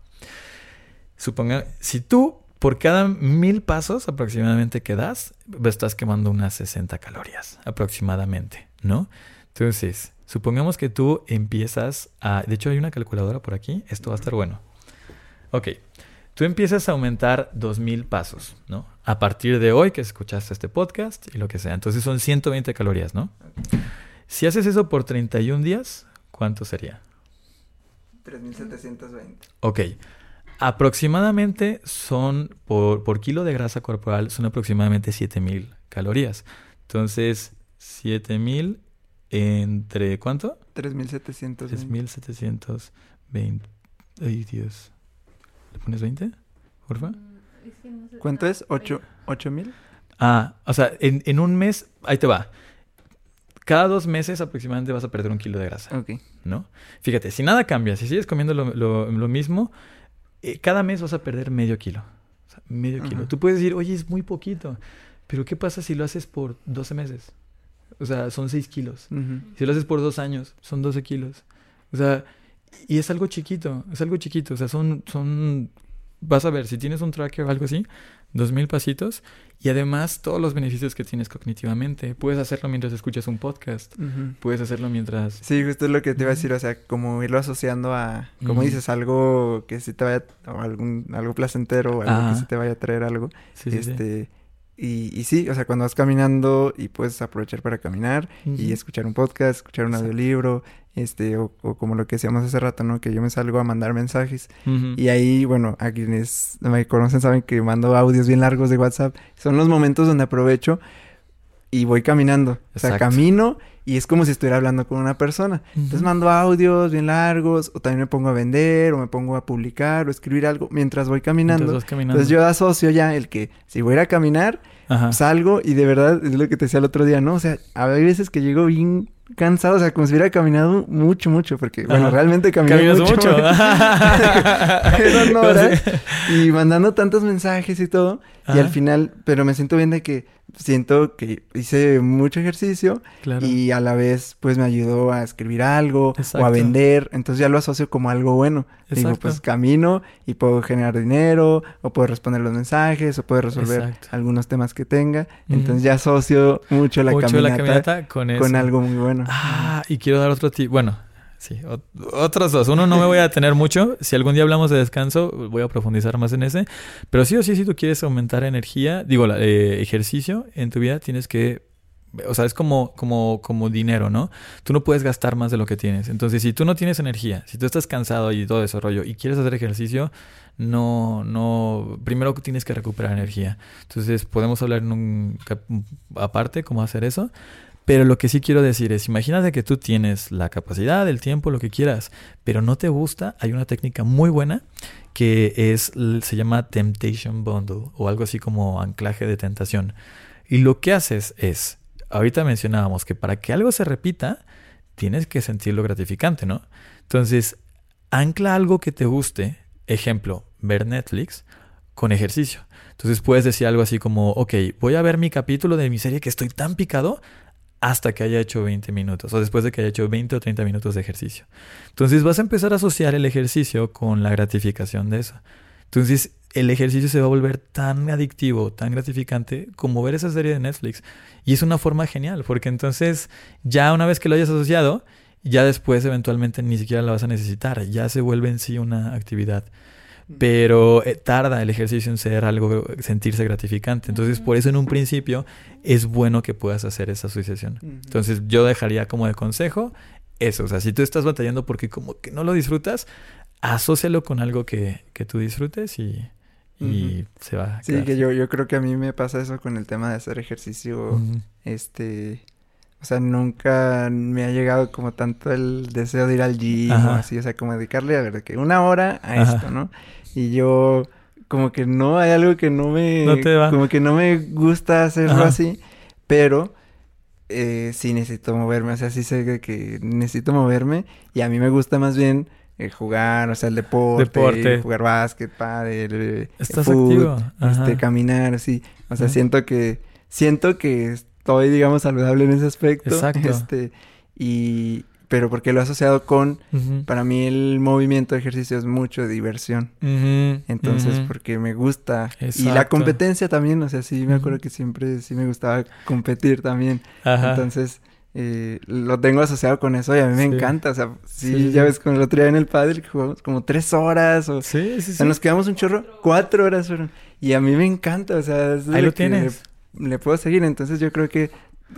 Suponga, si tú por cada mil pasos aproximadamente que das, estás quemando unas 60 calorías aproximadamente, ¿no? Entonces, supongamos que tú empiezas a... De hecho, hay una calculadora por aquí, esto va a estar bueno. Ok, tú empiezas a aumentar 2000 pasos, ¿no? A partir de hoy que escuchaste este podcast y lo que sea. Entonces son 120 calorías, ¿no? Si haces eso por 31 días, ¿cuánto sería? 3720. Ok. Aproximadamente son, por, por kilo de grasa corporal, son aproximadamente 7000 calorías. Entonces, 7000 entre ¿cuánto? 3720. 3720. Ay, Dios. ¿Le pones 20? Porfa. Mm, ¿Cuánto es? ¿8 mil? Ah, o sea, en, en, un mes, ahí te va. Cada dos meses aproximadamente vas a perder un kilo de grasa. Ok. ¿No? Fíjate, si nada cambia, si sigues comiendo lo, lo, lo mismo, eh, cada mes vas a perder medio kilo. O sea, medio kilo. Tú puedes decir, oye, es muy poquito. Pero ¿qué pasa si lo haces por 12 meses? O sea, son 6 kilos. Si lo haces por dos años, son 12 kilos. O sea, y es algo chiquito, es algo chiquito. O sea, son, son, vas a ver, si tienes un tracker o algo así, dos mil pasitos. Y además todos los beneficios que tienes cognitivamente. Puedes hacerlo mientras escuchas un podcast. Puedes hacerlo mientras... Sí, justo es lo que te iba a decir. O sea, como irlo asociando a, como dices, algo que sí te vaya, o algún, algo placentero, o algo que sí te vaya a traer algo. este, Y, y sí, o sea, cuando vas caminando y puedes aprovechar para caminar y escuchar un podcast, escuchar un Exacto. audiolibro, este, o, o como lo que decíamos hace rato, ¿no? Que yo me salgo a mandar mensajes. Y ahí, bueno, a quienes me conocen saben que mando audios bien largos de WhatsApp. Son los momentos donde aprovecho y voy caminando. O sea, camino y es como si estuviera hablando con una persona. Entonces Ujú. mando audios bien largos, o también me pongo a vender, o me pongo a publicar, o escribir algo mientras voy caminando. Entonces yo asocio ya el que si voy a ir a caminar, Ajá. salgo y de verdad es lo que te decía el otro día, ¿no? O sea, hay veces que llego bien cansado, o sea, como si hubiera caminado mucho, mucho, porque, bueno, Ajá. realmente caminé Caminas mucho. mucho. Horas y mandando tantos mensajes y todo, y al final, pero me siento bien de que siento que hice mucho ejercicio Claro. y a la vez pues me ayudó a escribir algo o a vender, entonces ya lo asocio como algo bueno. Digo, pues camino y puedo generar dinero o puedo responder los mensajes o puedo resolver Exacto. algunos temas que tenga, entonces ya asocio mucho la Mucho caminata la caminata con con algo muy bueno. Ah, y quiero dar otro tip. Bueno, sí, ot- otros dos. Uno no me voy a detener mucho. Si algún día hablamos de descanso, voy a profundizar más en ese. Pero sí o sí, si tú quieres aumentar energía, digo, eh, ejercicio en tu vida, tienes que... O sea, es como, como, como dinero, ¿no? Tú no puedes gastar más de lo que tienes. Entonces, si tú no tienes energía, si tú estás cansado y todo ese rollo y quieres hacer ejercicio, no, no, primero tienes que recuperar energía. Entonces, podemos hablar en un aparte cómo hacer eso. Pero lo que sí quiero decir es, imagínate que tú tienes la capacidad, el tiempo, lo que quieras, pero no te gusta, hay una técnica muy buena que es, se llama Temptation Bundle o algo así como anclaje de tentación. Y lo que haces es, ahorita mencionábamos que para que algo se repita, tienes que sentirlo gratificante, ¿no? Entonces, ancla algo que te guste, ejemplo, ver Netflix con ejercicio. Entonces puedes decir algo así como, ok, voy a ver mi capítulo de mi serie que estoy tan picado hasta que haya hecho 20 minutos o después de que haya hecho 20 o 30 minutos de ejercicio. Entonces vas a empezar a asociar el ejercicio con la gratificación de eso. Entonces el ejercicio se va a volver tan adictivo, tan gratificante como ver esa serie de Netflix. Y es una forma genial porque entonces ya una vez que lo hayas asociado, ya después eventualmente ni siquiera la vas a necesitar, ya se vuelve en sí una actividad. Pero eh, tarda el ejercicio en ser algo, sentirse gratificante. Entonces, por eso en un principio es bueno que puedas hacer esa asociación. Entonces, yo dejaría como de consejo eso. O sea, si tú estás batallando porque como que no lo disfrutas, asócialo con algo que, que tú disfrutes y, y se va a Sí, que yo, yo creo que a mí me pasa eso con el tema de hacer ejercicio, este, o sea, nunca me ha llegado como tanto el deseo de ir al gym o así, o sea, como dedicarle a ver que una hora a Ajá. esto, ¿no? Y yo como que no hay algo que no me, No te va. como que no me gusta hacerlo Ajá. así, pero eh, sí necesito moverme, o sea, sí sé que, necesito moverme y a mí me gusta más bien eh, jugar, o sea, el deporte, Deporte. jugar básquet, pádel, eh, Estás activo. Ajá. este, caminar, así. O sea, Ajá. siento que, siento que estoy, digamos, saludable en ese aspecto. Exacto. Este, y, pero porque lo he asociado con, para mí el movimiento de ejercicio es mucho diversión. Entonces, porque me gusta. Y la competencia también, o sea, sí me acuerdo que siempre sí me gustaba competir también. Ajá. Entonces, eh, lo tengo asociado con eso y a mí me encanta. O sea, sí, Sí, ya ves con el otro día en el pádel que jugamos como tres horas o... Sí, sí, O sí. sea, nos quedamos un chorro, cuatro horas fueron. Y a mí me encanta, o sea, es Ahí lo tienes. Le, le puedo seguir. Entonces yo creo que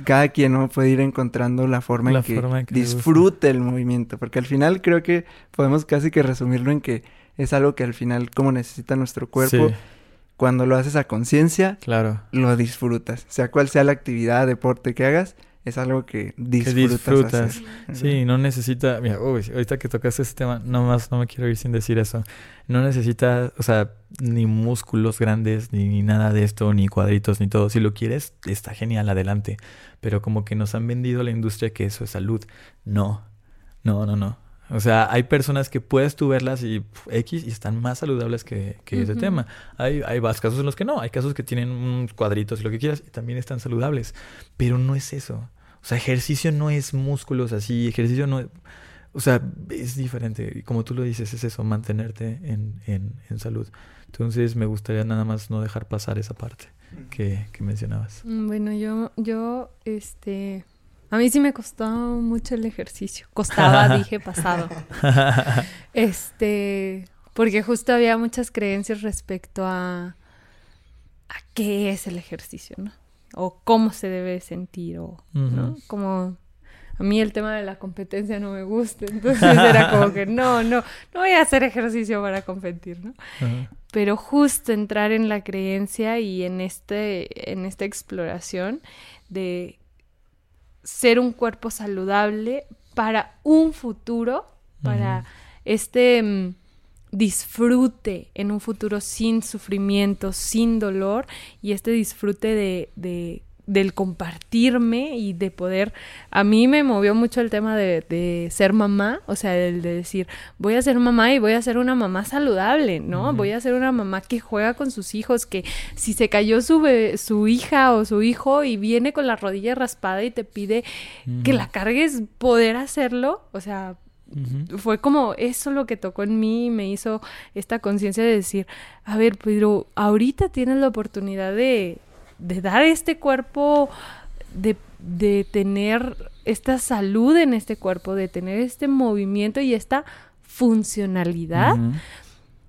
cada quien ¿no? puede ir encontrando la forma La en que, forma disfrute el movimiento. Porque al final creo que podemos casi que resumirlo en que es algo que al final como necesita nuestro cuerpo. Sí, Cuando lo haces a conciencia, claro. lo disfrutas. Sea cual sea la actividad, deporte que hagas, es algo que disfrutas. disfrutas. hacer. Sí, no necesita, mira, uy, ahorita que tocaste ese tema, no más, no me quiero ir sin decir eso. No necesita, o sea, ni músculos grandes, ni, ni nada de esto, ni cuadritos, ni todo. Si lo quieres, está genial, adelante. Pero como que nos han vendido la industria que eso es salud. No, no, no, no. O sea, hay personas que puedes tú verlas y X y están más saludables que, que ese tema. Hay, hay más casos en los que no. Hay casos que tienen unos cuadritos y lo que quieras y también están saludables. Pero no es eso. O sea, ejercicio no es músculos así, ejercicio no es... O sea, es diferente. Y como tú lo dices, es eso, mantenerte en, en, en salud. Entonces me gustaría nada más no dejar pasar esa parte que, que mencionabas. Mm, Bueno, yo, yo, este, a mí sí me costó mucho el ejercicio. Costaba, dije, pasado. Este, porque justo había muchas creencias respecto a, a qué es el ejercicio, ¿no? O cómo se debe sentir, o, ¿no? Como a mí el tema de la competencia no me gusta, entonces era como que no, no, no voy a hacer ejercicio para competir, ¿no? Pero justo entrar en la creencia y en este, en esta exploración de ser un cuerpo saludable para un futuro, para este mm, disfrute en un futuro sin sufrimiento, sin dolor y este disfrute de, de- del compartirme y de poder a mí me movió mucho el tema de, de ser mamá, o sea, el de decir, voy a ser mamá y voy a ser una mamá saludable, ¿no? Voy a ser una mamá que juega con sus hijos, que si se cayó su, su hija o su hijo y viene con la rodilla raspada y te pide que la cargues, poder hacerlo, o sea, fue como eso lo que tocó en mí y me hizo esta conciencia de decir, a ver, pero ahorita tienes la oportunidad de, de dar este cuerpo, de, de tener esta salud en este cuerpo, de tener este movimiento y esta funcionalidad.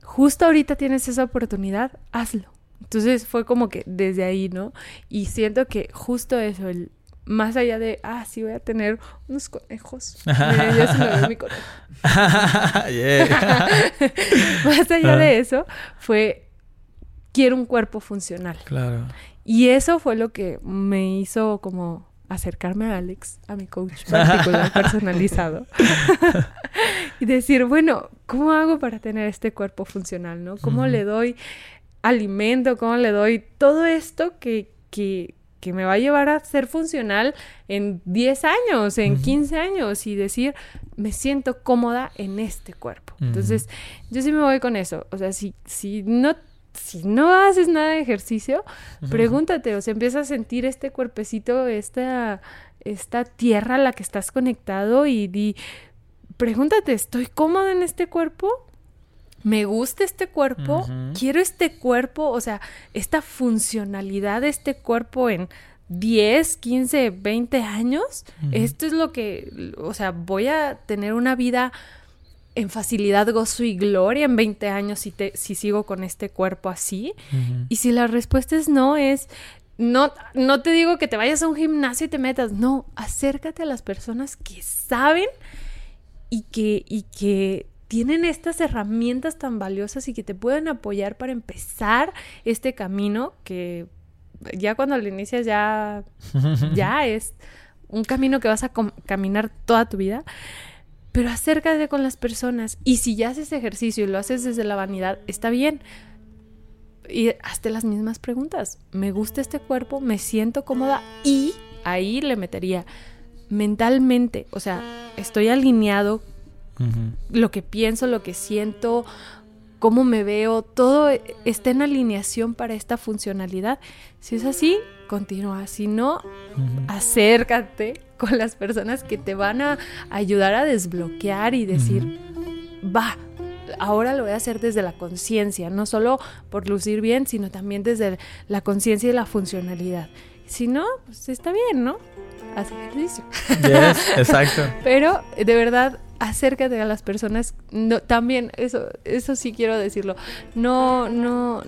Justo ahorita tienes esa oportunidad, hazlo. Entonces fue como que desde ahí, ¿no? Y siento que justo eso, el más allá de, ah, sí voy a tener unos conejos. Mira, se me ve mi conejo. Más allá Ah. de eso, fue quiero un cuerpo funcional. Claro. Y eso fue lo que me hizo como acercarme a Alex, a mi coach particular personalizado. y decir, bueno, ¿cómo hago para tener este cuerpo funcional, no? ¿Cómo le doy alimento? ¿Cómo le doy todo esto que, que, que me va a llevar a ser funcional en 10 años, en Ujú. 15 años? Y decir, me siento cómoda en este cuerpo. Entonces, yo sí me voy con eso. O sea, si, si no... Si no haces nada de ejercicio, Pregúntate, o sea, empieza a sentir este cuerpecito, esta, esta tierra a la que estás conectado y di, pregúntate, ¿estoy cómoda en este cuerpo? ¿Me gusta este cuerpo? ¿Quiero este cuerpo? O sea, esta funcionalidad de este cuerpo en 10, 15, 20 años. Esto es lo que, o sea, voy a tener una vida en facilidad, gozo y gloria en 20 años si, te, si sigo con este cuerpo así. Y si la respuesta es no, es no, no te digo que te vayas a un gimnasio y te metas, no, acércate a las personas que saben y que, y que tienen estas herramientas tan valiosas y que te pueden apoyar para empezar este camino que ya cuando lo inicias ya, ya es un camino que vas a caminar toda tu vida. Pero acércate con las personas y si ya haces ejercicio y lo haces desde la vanidad, está bien, y hazte las mismas preguntas. ¿Me gusta este cuerpo? ¿Me siento cómoda? Y ahí le metería mentalmente, o sea, estoy alineado, lo que pienso, lo que siento, cómo me veo, todo está en alineación para esta funcionalidad. Si es así, continúa. Si no, acércate con las personas que te van a ayudar a desbloquear y decir, va, ahora lo voy a hacer desde la conciencia, no solo por lucir bien, sino también desde la conciencia y la funcionalidad. Si no, pues está bien, ¿no? Haz ejercicio. Yes, exacto. Pero de verdad, acércate a las personas. No, también, eso, eso sí quiero decirlo. No, no,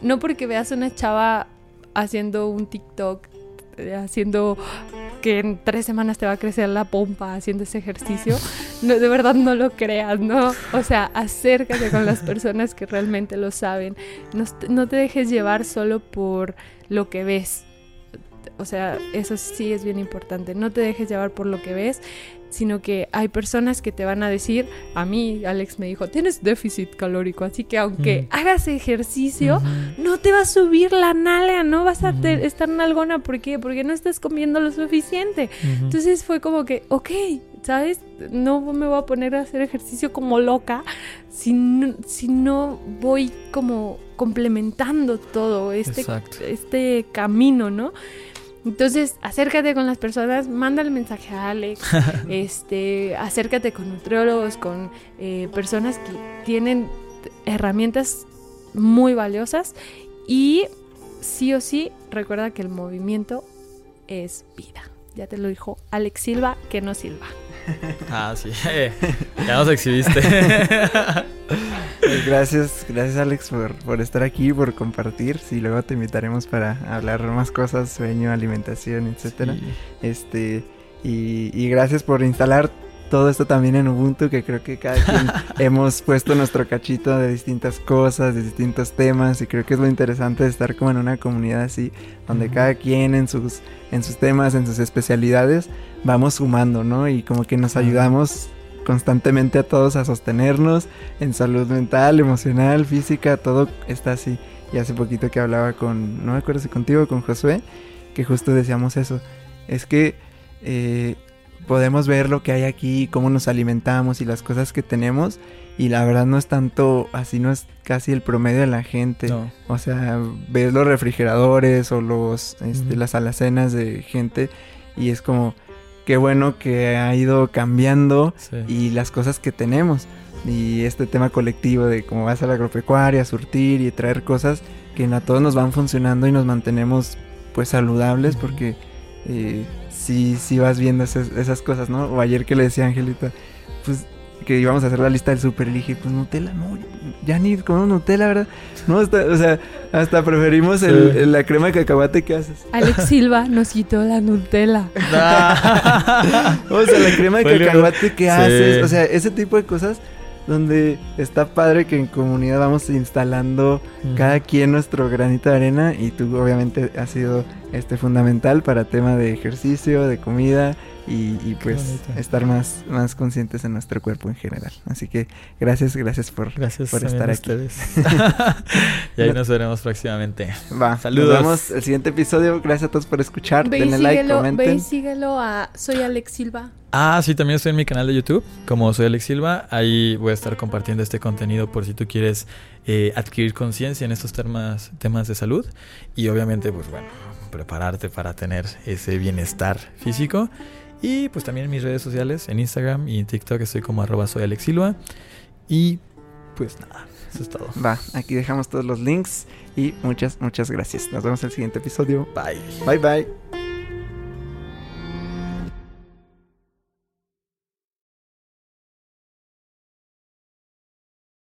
no porque veas una chava haciendo un TikTok, eh, haciendo que en tres semanas te va a crecer la pompa haciendo ese ejercicio. No, de verdad no lo creas, ¿no? O sea, acércate con las personas que realmente lo saben. No, no te dejes llevar solo por lo que ves. O sea, eso sí es bien importante. No te dejes llevar por lo que ves, sino que hay personas que te van a decir, a mí Alex me dijo, tienes déficit calórico, así que aunque Mm. hagas ejercicio, no te va a subir la nalga, no vas a estar nalgona. ¿Por qué? Porque no estás comiendo lo suficiente. Entonces fue como que, ok, ¿sabes? No me voy a poner a hacer ejercicio como loca si no, si no voy como complementando todo este, Exacto. este camino, ¿no? Entonces, acércate con las personas, manda el mensaje a Alex, este, acércate con nutriólogos, con eh, personas que tienen herramientas muy valiosas y sí o sí recuerda que el movimiento es vida. Ya te lo dijo Alex Silva, que no Silva. Ah, sí. ya nos exhibiste. Pues gracias, gracias Alex por, por, estar aquí, por compartir. Sí, luego te invitaremos para hablar más cosas, sueño, alimentación, etcétera. Sí. Este, y, y gracias por instalar todo esto también en Ubuntu, que creo que cada quien hemos puesto nuestro cachito de distintas cosas, de distintos temas, y creo que es lo interesante de estar como en una comunidad así, donde cada quien en sus, en sus temas, en sus especialidades, vamos sumando, ¿no? Y como que nos ayudamos constantemente a todos a sostenernos en salud mental, emocional, física, todo está así. Y hace poquito que hablaba con, no me acuerdo si contigo, con Josué, que justo decíamos eso. Es que eh, podemos ver lo que hay aquí, cómo nos alimentamos y las cosas que tenemos. Y la verdad no es tanto, así no es casi el promedio de la gente. No. O sea, ves los refrigeradores o los, este, las alacenas de gente y es como, qué bueno que ha ido cambiando Sí. y las cosas que tenemos. Y este tema colectivo de cómo vas a la agropecuaria, surtir y traer cosas que a todos nos van funcionando y nos mantenemos pues saludables porque eh, sí, sí vas viendo esas, esas cosas, ¿no? O ayer que le decía a Angelita, pues que íbamos a hacer la lista del súper y le dije, pues Nutella, no, ya ni comemos Nutella, ¿verdad? No, hasta, o sea, hasta preferimos el- Sí. el- la crema de cacahuate que haces. Alex Silva nos quitó la Nutella. O sea, la crema de cacahuate que Sí. haces. O sea, ese tipo de cosas donde está padre que en comunidad vamos instalando cada quien nuestro granito de arena y tú obviamente has sido este fundamental para tema de ejercicio, de comida y, y, pues estar más, más conscientes en nuestro cuerpo en general. Así que gracias, gracias por, Gracias por estar aquí. ustedes. y ahí nos veremos próximamente. Va, Saludos. Nos vemos el siguiente episodio. Gracias a todos por escuchar. Ve Denle like, síguelo, ve comenten. y síguelo a Soy Alex Silva. Ah, sí, también estoy en mi canal de YouTube, como soy Alex Silva. Ahí voy a estar compartiendo este contenido por si tú quieres eh, adquirir conciencia en estos temas, temas de salud. Y obviamente, pues bueno, prepararte para tener ese bienestar físico. Y pues también en mis redes sociales, en Instagram y en TikTok estoy como arroba soy Alex Silva. Y pues nada, eso es todo. Va, aquí dejamos todos los links y muchas, muchas gracias. Nos vemos en el siguiente episodio. Bye. Bye bye.